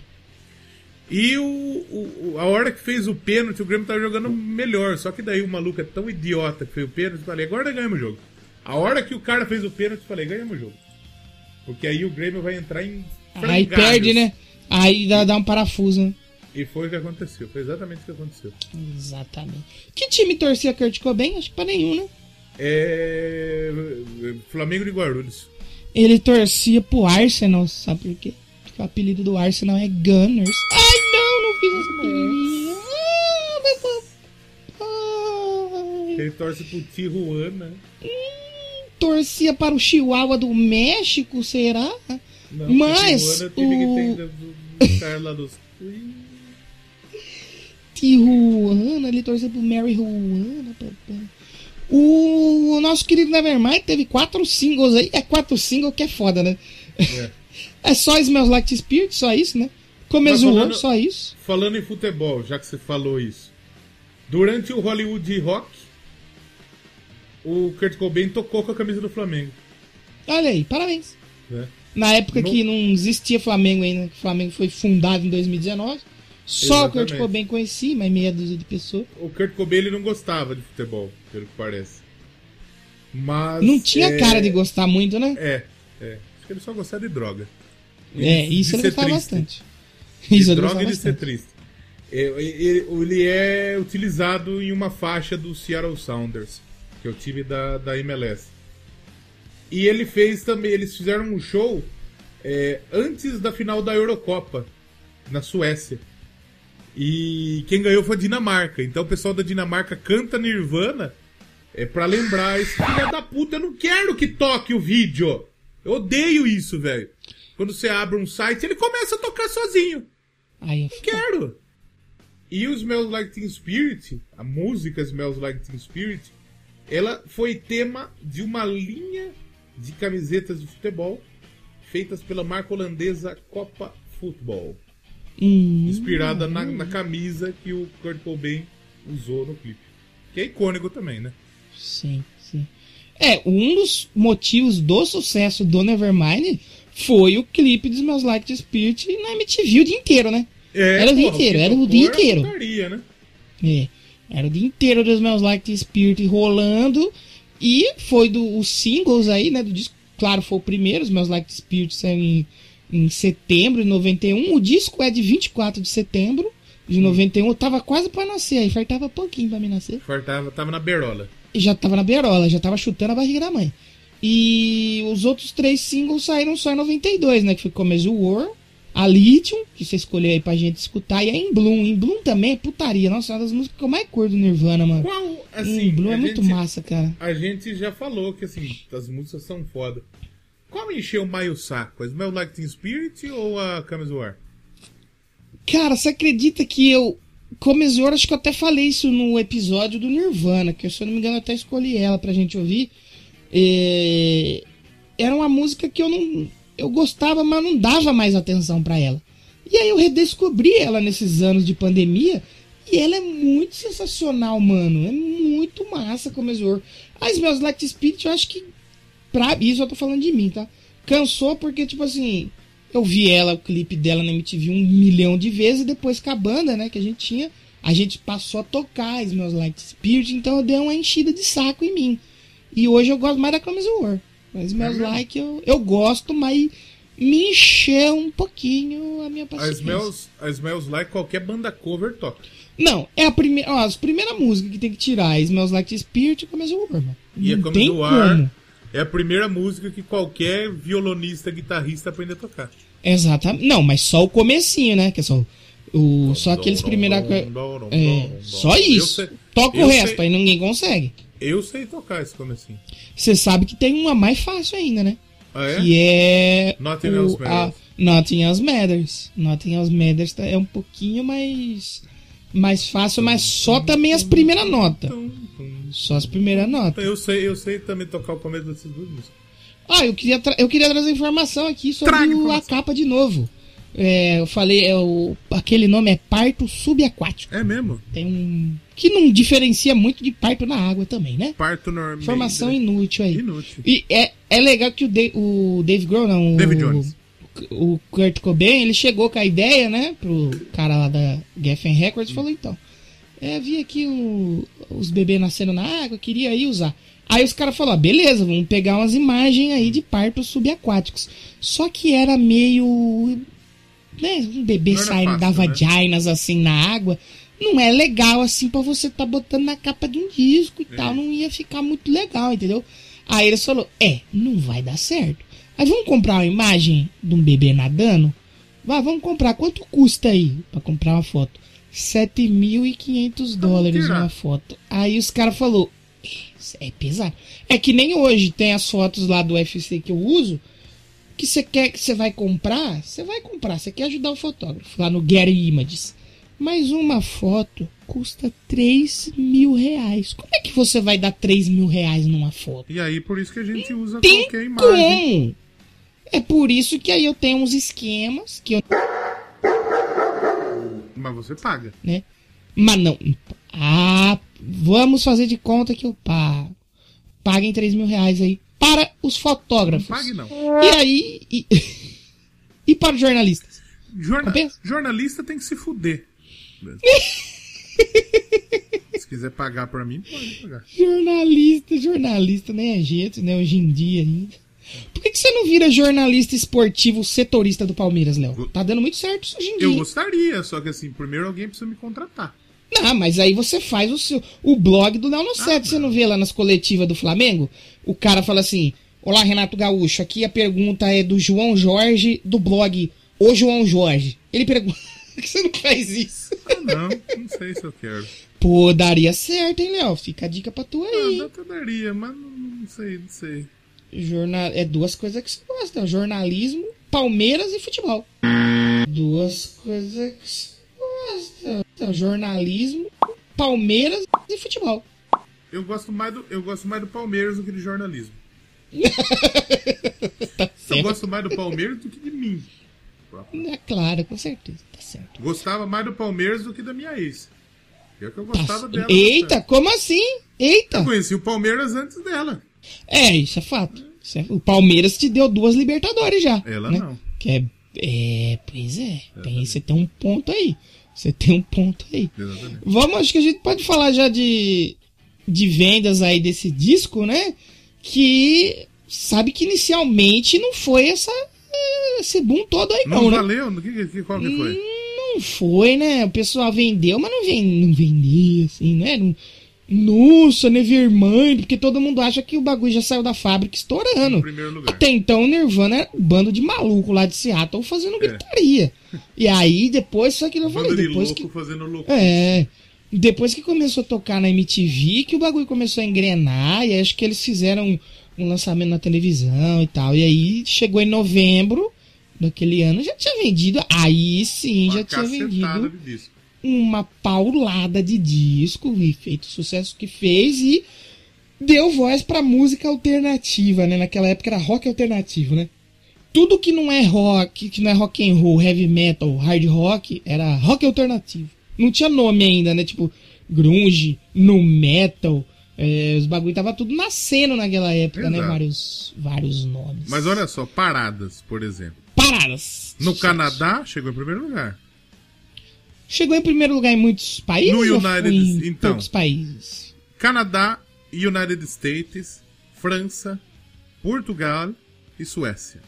E o, o- a hora que fez o pênalti, o Grêmio tava jogando melhor. Só que daí o maluco é tão idiota que fez o pênalti, eu falei, agora ganhamos o jogo. A hora que o cara fez o pênalti, eu falei, ganhamos o jogo. Porque aí o Grêmio vai entrar em Aí frangalhos. perde, né? Aí dá, dá um parafuso, né? E foi o que aconteceu. Foi exatamente o que aconteceu. Exatamente. Que time torcia Kurt Cobain? Acho que pra nenhum, né? É... Flamengo de Guarulhos. Ele torcia pro Arsenal, sabe por quê? Porque o apelido do Arsenal é Gunners. Ai, não, não fiz essa piadinha. Ah. Ele torce pro Tijuana. Torcia para o Chihuahua do México, será? Não, Mas Tijuana é o time que o- tem do, do, do cara lá dos... Tijuana, ele torcia pro Mary Juana, papai. O nosso querido Nevermind teve quatro singles aí. É quatro singles que é foda, né? É. É só Smells Like Spirit, só isso, né? Come Mas zoou, falando- só isso. Falando em futebol, já que você falou isso. Durante o Hollywood Rock, o Kurt Cobain tocou com a camisa do Flamengo. Olha aí, parabéns. Né? Na época No- que não existia Flamengo ainda, que o Flamengo foi fundado em 2019. Só o Kurt. Cobain conhecia, mas meia dúzia de pessoas. O Kurt Cobain ele não gostava de futebol, pelo que parece. Mas. Não tinha é, cara de gostar muito, né? É, é. Acho que ele só gostava de droga. É, de isso ele gostava triste. bastante. De Isso droga e de ser triste. É, Ele, ele é utilizado em uma faixa do Seattle Sounders, que é o time da, da MLS. E ele fez também, eles fizeram um show é, antes da final da Eurocopa, na Suécia. E quem ganhou foi a Dinamarca. Então o pessoal da Dinamarca canta Nirvana é para lembrar esse filho da puta. Eu não quero que toque o vídeo. Eu odeio isso, velho. Quando você abre um site, ele começa a tocar sozinho. Aí, Não quero. E o Smells Like Teen Spirit, a música Smells Like Teen Spirit, ela foi tema de uma linha de camisetas de futebol feitas pela marca holandesa Copa Football, hum, inspirada na, na camisa que o Kurt Cobain usou no clipe. Que é icônico também, né? Sim, sim. É, um dos motivos do sucesso do Nevermind foi o clipe de Smells Like Teen Spirit na MTV o dia inteiro, né? É, Era o dia porra, inteiro, era o dia inteiro. putaria, né? É. Era o dia inteiro do Smells Like Teen Spirit rolando. E foi do, os singles aí, né, do disco. Claro, foi o primeiro, Smells Like Teen Spirit saiu em, em setembro de 91. O disco é de 24 de setembro de 91. Eu tava quase pra nascer aí, faltava pouquinho pra me nascer. Fartava, tava na berola. E já tava na berola, já tava chutando a barriga da mãe. E os outros três singles saíram só em 92, né? Que foi Come As You Were, a Lithium, que você escolheu aí pra gente escutar, e a In Bloom. In Bloom também é putaria. Nossa, é uma das músicas que eu mais curto do Nirvana, mano. Qual, assim, In Bloom é muito gente- massa, cara. A gente já falou que assim, as músicas são foda. Qual encheu mais o saco? A Smell Like Spirit ou a Camus War? Cara, você acredita que eu. You Were, acho que eu até falei isso no episódio do Nirvana, que se eu não me engano eu até escolhi ela pra gente ouvir. É, Era uma música que eu não. Eu gostava, mas não dava mais atenção pra ela. E aí eu redescobri ela nesses anos de pandemia. E ela é muito sensacional, mano. É muito massa como Were. As Smells Teen Spirit, eu acho que. Pra isso eu tô falando de mim, tá? Cansou porque, tipo assim. Eu vi ela, o clipe dela na MTV um milhão de vezes. E depois com a banda, né, que a gente tinha. A gente passou a tocar Smells Like Teen Spirit. Então eu dei uma enchida de saco em mim. E hoje eu gosto mais da As You Were. Mas Smells mesmo? Like eu, eu gosto, mas me encheu um pouquinho a minha A paciência. Smells, a Smells Like qualquer banda cover toca. Não, é a primeira. Ó, a primeira música que tem que tirar é Smells Like Spirit e As You Were, mano. E a Não As You Are como. É a primeira música que qualquer violonista, guitarrista aprende a tocar. Exatamente. Não, mas só o comecinho, né? Que é só o só aqueles primeiros é, só isso. sei- Toca o resto, sei- aí ninguém consegue. Eu sei tocar esse comecinho. Você sabe que tem uma mais fácil ainda, né? Ah, é? que é Nothing o- Else a- Matters. Nothing Else Matters. Nothing Else Matters tá- é um pouquinho mais mais fácil, mas só também as primeiras notas. Só as primeiras notas. Eu sei, eu sei também tocar o começo dessas duas músicas. Ah, eu queria, eu queria trazer informação aqui sobre Traga o- a capa de novo. É, eu falei, é o, aquele nome é parto subaquático. É mesmo? Tem um. Que não diferencia muito de parto na água também, né? Parto normal. Informação inútil aí. Inútil. E é, é legal que o, o Dave Grohl, não, o, David Jones. O Kurt Cobain, ele chegou com a ideia, né, pro cara lá da Geffen Records e falou, então, é, vi aqui o- os bebês nascendo na água, queria aí usar. Aí os caras falaram, ah, beleza, vamos pegar umas imagens aí de partos subaquáticos. Só que era meio... Né, um bebê saindo da né? vaginas assim na água. Não é legal assim pra você tá botando na capa de um disco e É. tal. Não ia ficar muito legal, entendeu? Aí eles falou, é, não vai dar certo. Aí vamos comprar uma imagem de um bebê nadando? Vai, vamos comprar. Quanto custa aí pra comprar uma foto? 7.500 dólares uma foto. Aí os caras falou, é, é pesado. É que nem hoje tem as fotos lá do UFC que eu uso, que você quer que você vai comprar, você vai comprar, você quer ajudar o fotógrafo lá no Getty Images. Mas uma foto custa 3 mil reais. Como é que você vai dar 3 mil reais numa foto? E aí, por isso que a gente usa Tem qualquer imagem. como? É por isso que aí eu tenho uns esquemas que eu, Mas você paga. né? Mas não. Ah, vamos fazer de conta que eu pago. Paguem 3 mil reais aí para os Não fotógrafos. pague, não. E aí. E, e para os jornalistas? Jorna- Compensa? jornalista tem que se fuder. se quiser pagar pra mim, pode pagar. Jornalista, jornalista, nem é jeito, né? Hoje em dia ainda. Por que, que você não vira jornalista esportivo setorista do Palmeiras, Léo? Tá dando muito certo isso hoje em Eu dia. gostaria, só que assim, primeiro alguém precisa me contratar. Não, mas aí você faz o seu o blog do Léo no Sete. Você não vê lá nas coletivas do Flamengo? O cara fala assim: Olá, Renato Gaúcho. Aqui a pergunta é do João Jorge, do blog O João Jorge. Ele pergunta. Por que você não faz isso? Ah, não, não sei se eu quero. Pô, daria certo, hein, Léo? Fica a dica pra tu Ah, aí. até daria, mas não, não sei, não sei. Jornal... É duas coisas que você gosta: jornalismo, Palmeiras e futebol. Duas coisas que você gosta: Então, jornalismo, Palmeiras e futebol. Eu gosto mais do, eu gosto mais do Palmeiras do que de jornalismo. Tá Eu gosto mais do Palmeiras do que de mim. É claro, com certeza. Tá certo. Gostava mais do Palmeiras do que da minha ex. Eu que eu Tá gostava certo. dela. Eita, bastante. como assim? Eita! Eu conheci o Palmeiras antes dela. É, isso é fato. Isso é- O Palmeiras te deu duas Libertadores já. Ela né? não. Que é, é, pois é. Tem, você tem um ponto aí. Você tem um ponto aí. Exatamente. Vamos, acho que a gente pode falar já de, de vendas aí desse disco, né? Que sabe que inicialmente não foi essa, esse boom todo aí, Não, não, né? valeu? Que, que, qual que foi? Não foi, né? O pessoal vendeu, mas não, vem, não vendia, assim, né? Não, nossa, Nevermind, porque todo mundo acha que o bagulho já saiu da fábrica estourando. Até então o Nirvana era um bando de maluco lá de Seattle fazendo gritaria. E aí depois, só que eu falei, depois louco que. fazendo louco. É. Depois que começou a tocar na MTV, que o bagulho começou a engrenar, e acho que eles fizeram um, lançamento na televisão e tal. E aí chegou em novembro daquele ano, já tinha vendido. Aí sim, Uma já tinha vendido de disco. Uma paulada de disco e feito o sucesso que fez e deu voz pra música alternativa, né? Naquela época era rock alternativo, né? Tudo que não é rock, que não é rock and roll, heavy metal, hard rock, era rock alternativo. Não tinha nome ainda, né? Tipo, grunge, no metal, é, os bagulho tava tudo nascendo naquela época, né? Exato. Vários, vários nomes. Mas olha só, paradas, por exemplo. Paradas. No Sucesso. Canadá, chegou em primeiro lugar. Chegou em primeiro lugar em muitos países No United- em então. poucos países? Canadá, United States, França, Portugal e Suécia.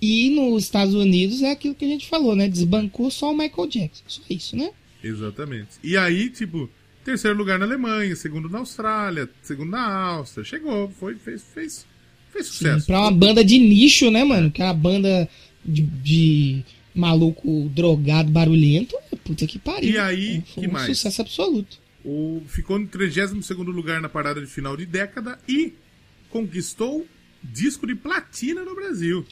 E nos Estados Unidos é aquilo que a gente falou, né? Desbancou só o Michael Jackson. Só isso, né? Exatamente. E aí, tipo, terceiro lugar na Alemanha, segundo na Austrália, segundo na Áustria. Chegou, foi, fez, fez, fez Sim, sucesso. pra uma banda de nicho, né, mano? Que é uma banda de, de maluco drogado, barulhento. Puta que pariu. E aí, Foi que um mais? sucesso absoluto. O, ficou no 32 lugar na parada de final de década e conquistou disco de platina no Brasil.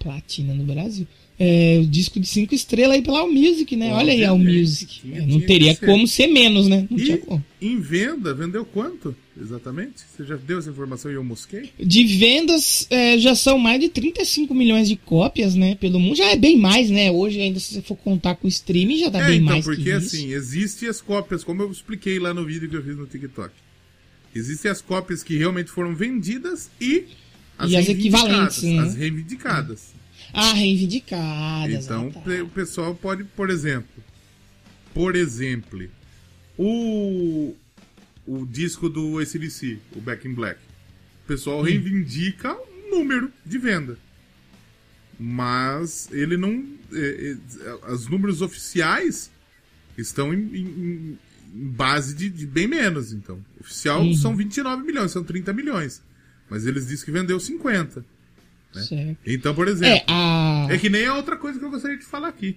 Platina no Brasil. É, o disco de 5 estrelas aí pela All Music, né? Olha aí a All Obviamente, Music. tinha- É, não tinha teria ser. como ser menos, né? Não tinha E como. em venda, vendeu quanto exatamente? Você já deu essa informação e eu mosquei? De vendas, é, já são mais de 35 milhões de cópias, né? Pelo mundo. Já é bem mais, né? Hoje, ainda se você for contar com o streaming, já dá é, bem então, mais porque que isso. assim, existem as cópias, como eu expliquei lá no vídeo que eu fiz no TikTok. Existem as cópias que realmente foram vendidas e as, E as equivalentes, né? As reivindicadas. Ah, reivindicadas. Então, ah, tá. o pessoal pode, por exemplo, por exemplo, o, o disco do ACDC, o Back in Black. O pessoal reivindica o número de venda. Mas ele não. é, é, os números oficiais estão em, em- em base de, de bem menos, então. Oficial Uhum. são 29 milhões, são 30 milhões. Mas eles dizem que vendeu 50. Certo. Então, por exemplo. É, a. É que nem a outra coisa que eu gostaria de falar aqui.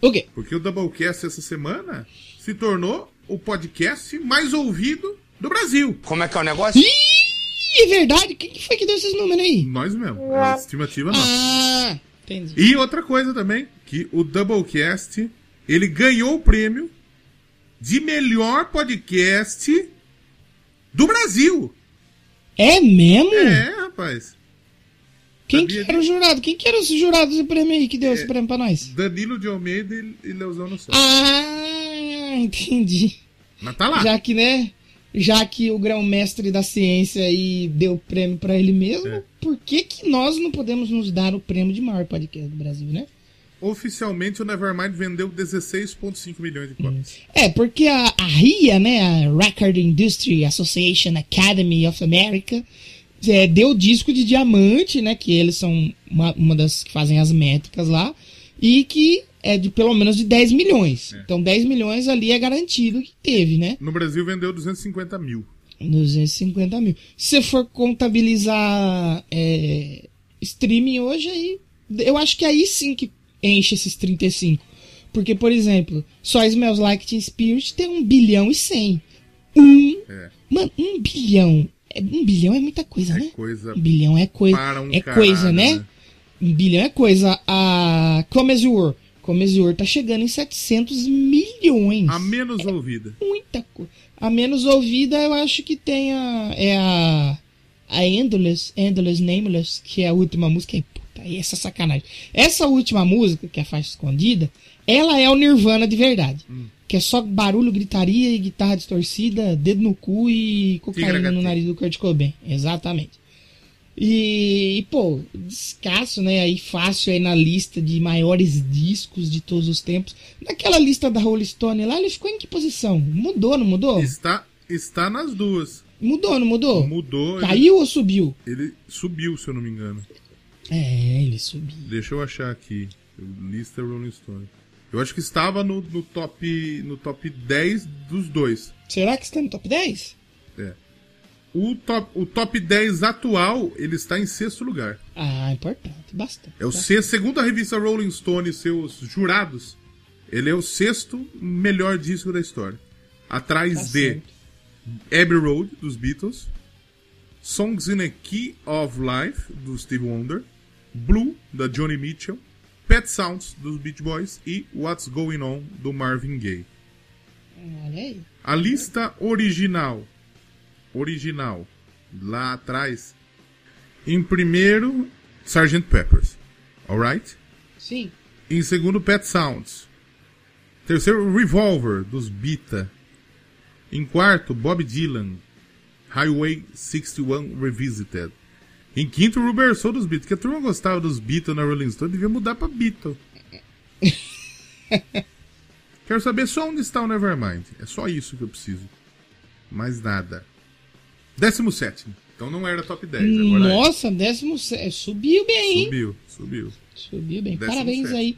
O quê? Porque o Doublecast essa semana se tornou o podcast mais ouvido do Brasil. Como é que é o negócio? Ih, é verdade? Quem que foi que deu esses números aí? Nós mesmo. É a estimativa nossa. Ah, entendi. E outra coisa também, que o Doublecast, ele ganhou o prêmio de melhor podcast do Brasil. É mesmo? É, rapaz. Quem que era o jurado? Quem que era os jurados desse prêmio aí que deu É. esse prêmio pra nós? Danilo de Almeida e Leozão no Sol. Ah, entendi. Mas tá lá. Já que, né? Já que o grão-mestre da ciência aí deu o prêmio pra ele mesmo, É. por que que nós não podemos nos dar o prêmio de maior podcast do Brasil, né? Oficialmente o Nevermind vendeu 16,5 milhões de cópias. É, porque a, a RIA, né, a Record Industry Association Academy of America, é, deu disco de diamante, né, que eles são uma, uma das que fazem as métricas lá, e que é de pelo menos de 10 milhões. É. Então 10 milhões ali é garantido que teve, né? No Brasil vendeu 250 mil. 250 mil. Se for contabilizar é, streaming hoje, aí eu acho que aí sim que enche esses 35. Porque, por exemplo, só Smells Like Teen Spirit tem 1 bilhão e 100. Um, É. mano, 1 bilhão. É, 1 bilhão é muita coisa, É né? coisa 1 bilhão é coisa. um é caralho, coisa, né? né? 1 bilhão é coisa. A Come As You Were. Come As You Were tá chegando em 700 milhões a menos ouvida. muita coisa. A menos ouvida, eu acho que tem a. É a. A Endless, Endless Nameless, que é a última música. E, puta, aí essa sacanagem. Essa última música, que é a faixa escondida, ela é o Nirvana de verdade. Que é só barulho, gritaria e guitarra distorcida, dedo no cu e cocaína no nariz do Kurt Cobain. Exatamente. E, e, pô, descasso, né? Aí fácil aí na lista de maiores discos de todos os tempos. Naquela lista da Rolling Stone lá, ele ficou em que posição? Mudou, não mudou? Está, está nas duas. Mudou, não mudou? Mudou. Ele, Caiu ou subiu? ele subiu, se eu não me engano. É, ele subiu. Deixa eu achar aqui. Lista Rolling Stone. Eu acho que estava no, no top no top 10 dos dois. Será que está no top 10? É. O top, o top 10 atual, ele está em sexto lugar. Ah, importante, bastante. É o sexto, segundo a revista Rolling Stone e seus jurados, ele é o sexto melhor disco da história. Atrás Tá de. Abbey Road, dos Beatles, Songs in a Key of Life, do Steve Wonder, Blue, da Johnny Mitchell, Pet Sounds, dos Beach Boys e What's Going On, do Marvin Gaye. Olha aí. A lista original, original, lá atrás, em primeiro, Sgt. Peppers, alright? Sim. Em segundo, Pet Sounds. Terceiro, Revolver, dos Bita. Em quarto, Bob Dylan, Highway 61 Revisited. Em quinto, Rubber Soul dos Beatles. Que a turma gostava dos Beatles na Rolling Stone, devia mudar pra Beatles. Quero saber só onde está o Nevermind. É só isso que eu preciso. Mais nada. Décimo sétimo. Então não era top 10. Agora é. Nossa, décimo sé- Subiu bem, hein? Subiu, subiu. Subiu bem. Décimo Parabéns sétimo. aí.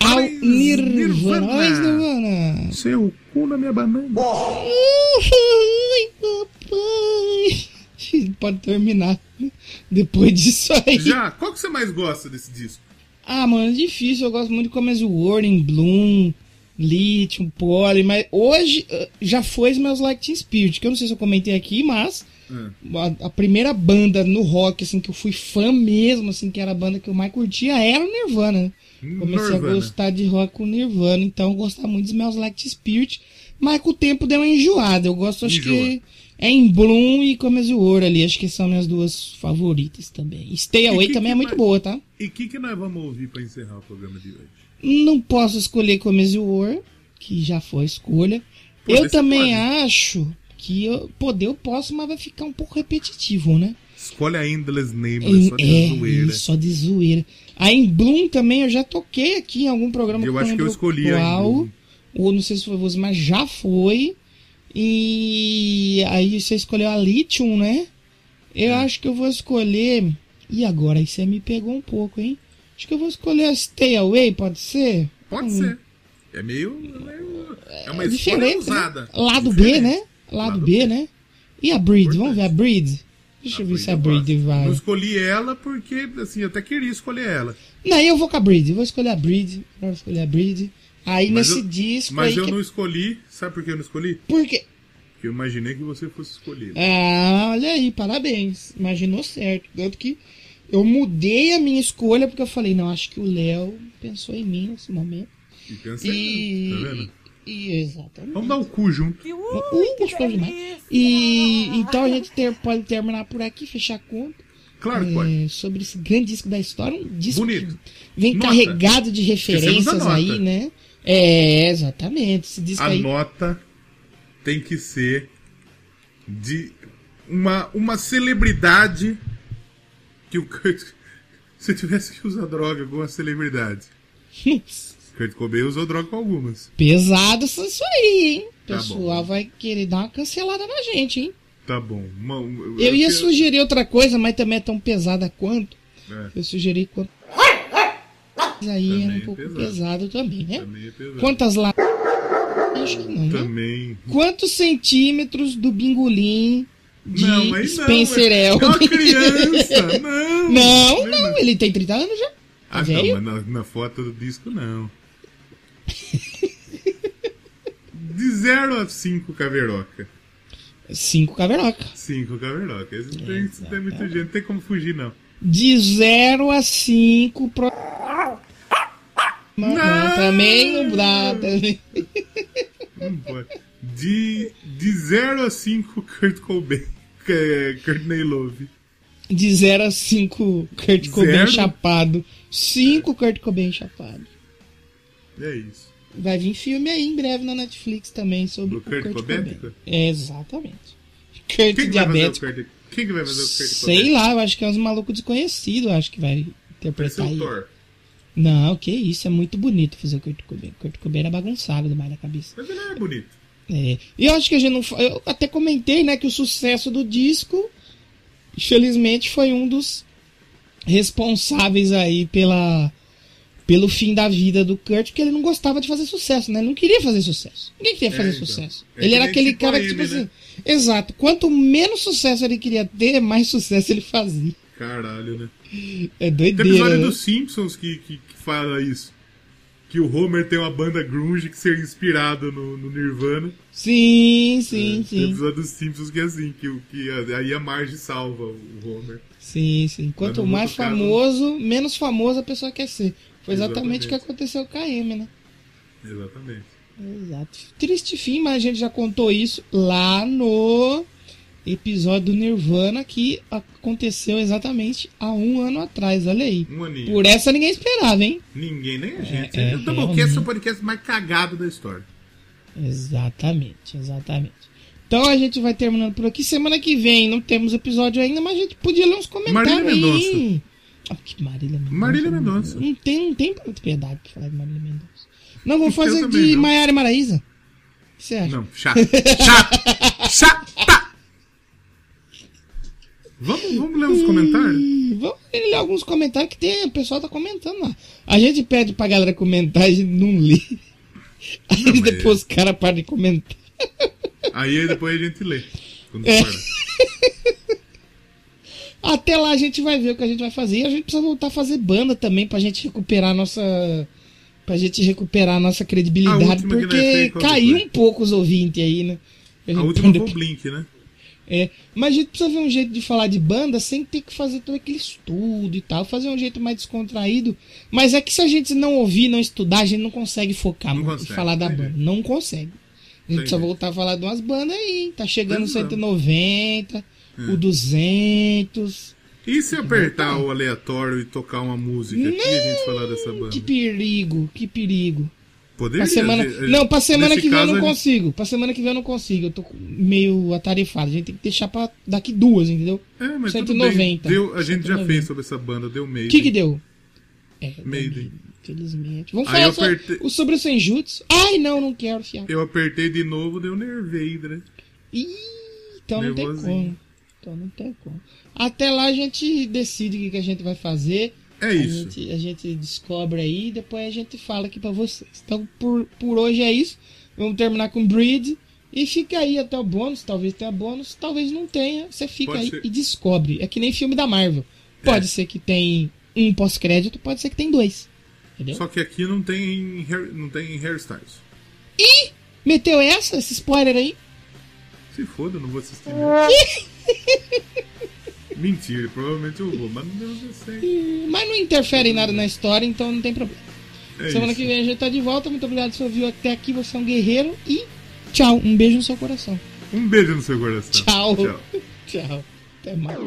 Ao Nirvana. Nirvana. Seu cu na minha banana. Papai. Pode terminar. né? Depois disso aí. Já, qual que você mais gosta desse disco? Ah, mano, é difícil. Eu gosto muito de Come As You Were, In Bloom, Lithium, Poly, mas hoje eh, já foi Smells Like Teen Spirit, que eu não sei se eu comentei aqui, mas A, a primeira banda no rock, assim, que eu fui fã mesmo, assim, que era a banda que eu mais curtia, era o Nirvana. né? Comecei a Nirvana. gostar de rock com Nirvana, então eu gostava muito de Smells Like Teen Spirit, mas com o tempo deu uma enjoada. Eu gosto, acho Enjoa. que é em Bloom e Come As You Were ali, acho que são minhas duas favoritas também. Stay Away que também que é muito vai- boa, tá? E o que, que nós vamos ouvir pra encerrar o programa de hoje? Não posso escolher Come As You Were, que já foi a escolha. Poder eu também pode. acho que eu, poder eu posso, mas vai ficar um pouco repetitivo, né? Escolhe a Endless Nameless, só de é, zoeira. só de zoeira. A em Bloom também eu já toquei aqui em algum programa Eu acho que eu escolhi qual. Ou não sei se foi você, mas já foi. E aí você escolheu a Lithium, né? Eu É. acho que eu vou escolher. E agora? Aí você me pegou um pouco, hein? Acho que eu vou escolher a Stay Away, pode ser? Pode ser. É meio. meio- é uma escolha Diferente, usada. né? Lado B, Diferente. né? Lado, Lado B, B. né? E a Breed? Vamos ver a Breed? Deixa eu ver se a Breed eu gosto. vai. Não escolhi ela porque, assim, eu até queria escolher ela. Não, eu vou com a Breed. Eu vou escolher a Breed. Eu vou escolher a Breed. Aí Mas nesse eu- disco Mas aí eu que... não escolhi. Sabe por que eu não escolhi? Por quê? Porque eu imaginei que você fosse escolher. Ah, olha aí, parabéns. Imaginou certo. Tanto que eu mudei a minha escolha porque eu falei, não, acho que o Léo pensou em mim nesse momento. E cansei. E... Tá vendo? E, exatamente. Vamos dar o cu junto. Uh, gostoso demais. E então a gente ter- pode terminar por aqui, fechar a conta. Claro que pode. é, sobre esse grande disco da história. Um disco Bonito. que vem Nota. carregado de referências aí, né? É, exatamente. Esse disco A aí. nota tem que ser de uma, uma celebridade que o Kurt. Se tivesse que usar droga com uma celebridade. Kurt Cobain usou droga com algumas. Pesado isso aí, hein? O Tá pessoal bom. vai querer dar uma cancelada na gente, hein? Tá bom. Uma- Eu ia quero- sugerir outra coisa, mas também é tão pesada quanto. É, Eu sugeri quanto. Mas aí Também é um é pouco pesado. pesado, também, né? também é pesado. Quantas lá? Acho que não, né? Também. Quantos centímetros do bingolim de Não, aí Spencer não. É, é uma criança. Não. Não, não, ele tem 30 anos já. Ah, Velho? não, mas na, na foto do disco não. De 0 a 5 caveroca. Cinco caveroca. 5 caveroca. Esse não tem, isso não tem muita gente, não tem como fugir, não. De 0 a 5 pro... Não, não, também não dá. Também. Não pode. De, de 0 a 5 Kurt Cobain. Courtney Love. De 0 a 5 Kurt Cobain Zero? chapado. 5 Kurt Cobain chapado. É isso. Vai vir filme aí em breve na Netflix também sobre Do o Kurt Kurt Cobético? Cobain. É, exatamente. Kurt Quem que vai fazer o diabético. Kurt? Quem que vai fazer o Kurt Sei Cobain? lá, eu acho que é uns malucos desconhecidos, eu acho que vai Vai ser interpretar o. Thor. Não, que isso, é muito bonito fazer o Kurt Cobain. Kurt Cobain era bagunçado demais da cabeça. Mas ele é bonito. É. E eu acho que a gente não. Eu até comentei, né, que o sucesso do disco, infelizmente, foi um dos responsáveis aí pela. Pelo fim da vida do Kurt, porque ele não gostava de fazer sucesso, né? Ele não queria fazer sucesso. Ninguém queria É, fazer então. sucesso. É ele que era aquele tipo cara que, tipo né? assim. Exato. Quanto menos sucesso ele queria ter, mais sucesso ele fazia. Caralho, né? É Tem doideira. episódio né? dos Simpsons que, que, que fala isso. Que o Homer tem uma banda grunge que seria inspirado no, no Nirvana. Sim, sim, Tem sim. episódio dos Simpsons que é assim, que, o- que aí a Marge salva o Homer. Sim, sim. Quanto mais caso- famoso, menos famoso a pessoa quer ser. Foi exatamente, Exatamente. o que aconteceu com a Amy, né? Exatamente. Exato. Triste fim, mas a gente já contou isso lá no episódio do Nirvana que aconteceu exatamente há um ano atrás. Olha aí. Um aninho. Por essa ninguém esperava, hein? Ninguém, nem a gente. é, o Doublecast é o podcast mais cagado da história. Exatamente, exatamente. Então a gente vai terminando por aqui. Semana que vem não temos episódio ainda, mas a gente podia ler uns comentários Marília aí. Mendonça. Ah, que Marília Mendonça. Marília Mendonça. Não tem, não tem propriedade pra falar de Marília Mendonça. Não, Eu fazer também de. Maiara e Maraísa. O que você acha? Não, chato. Chato. Chata. Vamos, vamos ler os comentários? Vamos ler alguns comentários que tem, o pessoal tá comentando lá. A gente pede pra galera comentar, a gente não lê. Aí Não, mas- depois os caras param de comentar. Aí depois a gente lê. É. Até lá a gente vai ver o que a gente vai fazer. E a gente precisa voltar a fazer banda também pra gente recuperar a nossa. Pra gente recuperar a nossa A credibilidade. nós porque fez, caiu foi? um pouco os ouvintes aí, né? A última foi o Blink, né? É, mas a gente precisa ver um jeito de falar de banda sem ter que fazer todo aquele estudo e tal. Fazer um jeito mais descontraído. Mas é que se a gente não ouvir, não estudar, a gente não consegue focar Não consegue, e falar da entendi. banda. Não consegue. A gente precisa Entendi. voltar a falar de umas bandas aí. Tá chegando o Pois é. 190, o 200. E se apertar o aleatório e tocar uma música aqui e a gente falar dessa banda? Que perigo, que perigo. Poderia? Pra semana... Gente- Não, pra semana nesse que vem eu não gente- consigo. Pra semana que vem eu não consigo. Eu tô meio atarefado. A gente tem que deixar pra daqui duas, entendeu? É, mas 190. tudo bem. Deu, a gente já 190. fez sobre essa banda, deu meio. O que que deu? É, Maiden. Infelizmente. Vamos Aí falar sobre, apertei- o- sobre o Senjutsu. Ai, não, não quero, fiar. Eu apertei de novo, deu nerveidra. Ih, então não tem Nervosinho. como. Então não tem como. Até lá a gente decide o que, que a gente vai fazer. É A isso. gente, a gente descobre aí e depois a gente fala aqui pra vocês. Então por, por hoje é isso. Vamos terminar com Breed. E fica aí até o bônus. Talvez tenha bônus, talvez não tenha. Você fica Pode aí ser. e descobre. É que nem filme da Marvel. Pode ser que tem um pós-crédito, pode ser que tem dois. Entendeu? Só que aqui não tem, hair, não tem hairstyles. Meteu essa, esse spoiler aí? Se foda, eu não vou assistir. Mentira, provavelmente eu vou, mas não sei. Mas não interfere em nada na história, então não tem problema. É Semana isso. que vem a gente tá de volta. Muito obrigado por você ouviu até aqui. Você é um guerreiro. E tchau. Um beijo no seu coração. Um beijo no seu coração. Tchau. Tchau. Tchau. Até mais.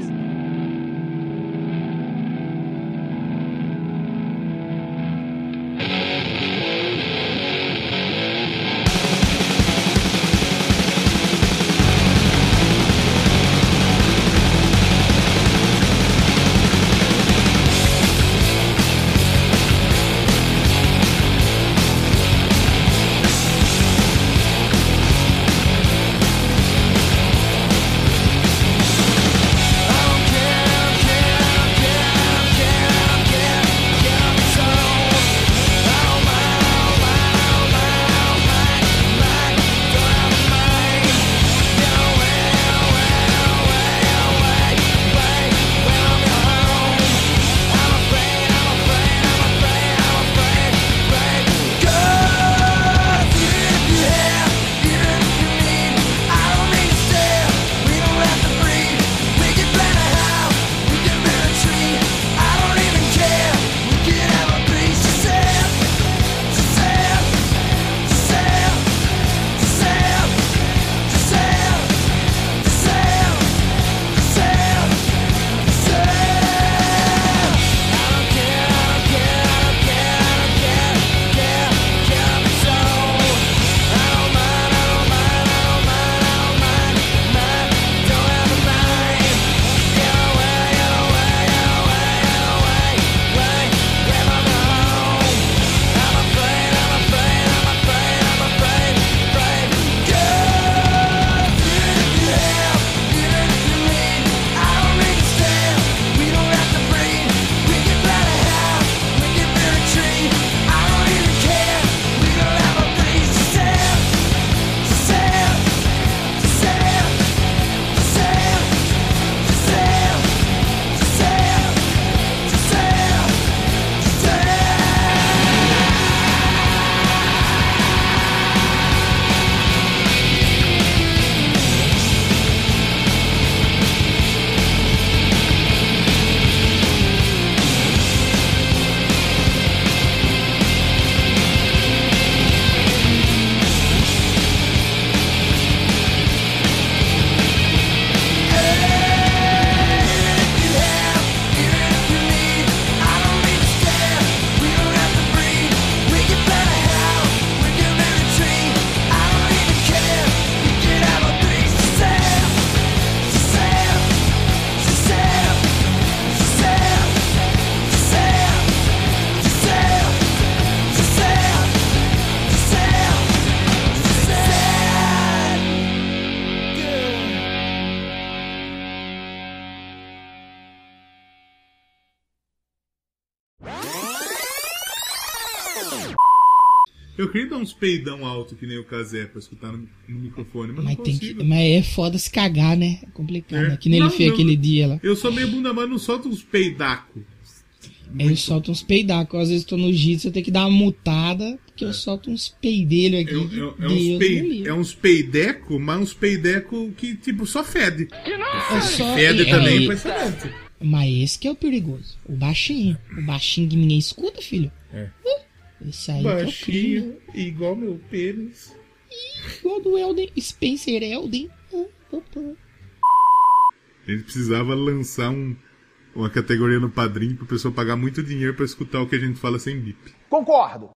Peidão alto que nem o Casé pra escutar no, no microfone, mas, Mas, não tem que, mas é foda se cagar, né? É complicado. É. né? Que nem ele Não, fez não. aquele dia lá. Eu sou meio bunda, mas não solto uns peidacos. Eu solto uns peidacos. Às vezes tô no jitsu, eu tenho que dar uma mutada, porque eu solto uns peidelhos aqui. É, é- é Deus uns pei- é uns peideco, mas uns peideco que, tipo, só fede. É só- Fede é- também, é- impressionante. Mas esse que é o perigoso. O baixinho. O baixinho que ninguém escuta, filho. É. Uh, Esse aí é. Baixinho, igual meu pênis. Igual do Elden. Spencer Elden. Gente precisava lançar um, uma categoria no padrinho pro pessoal pagar muito dinheiro pra escutar o que a gente fala sem bip. Concordo.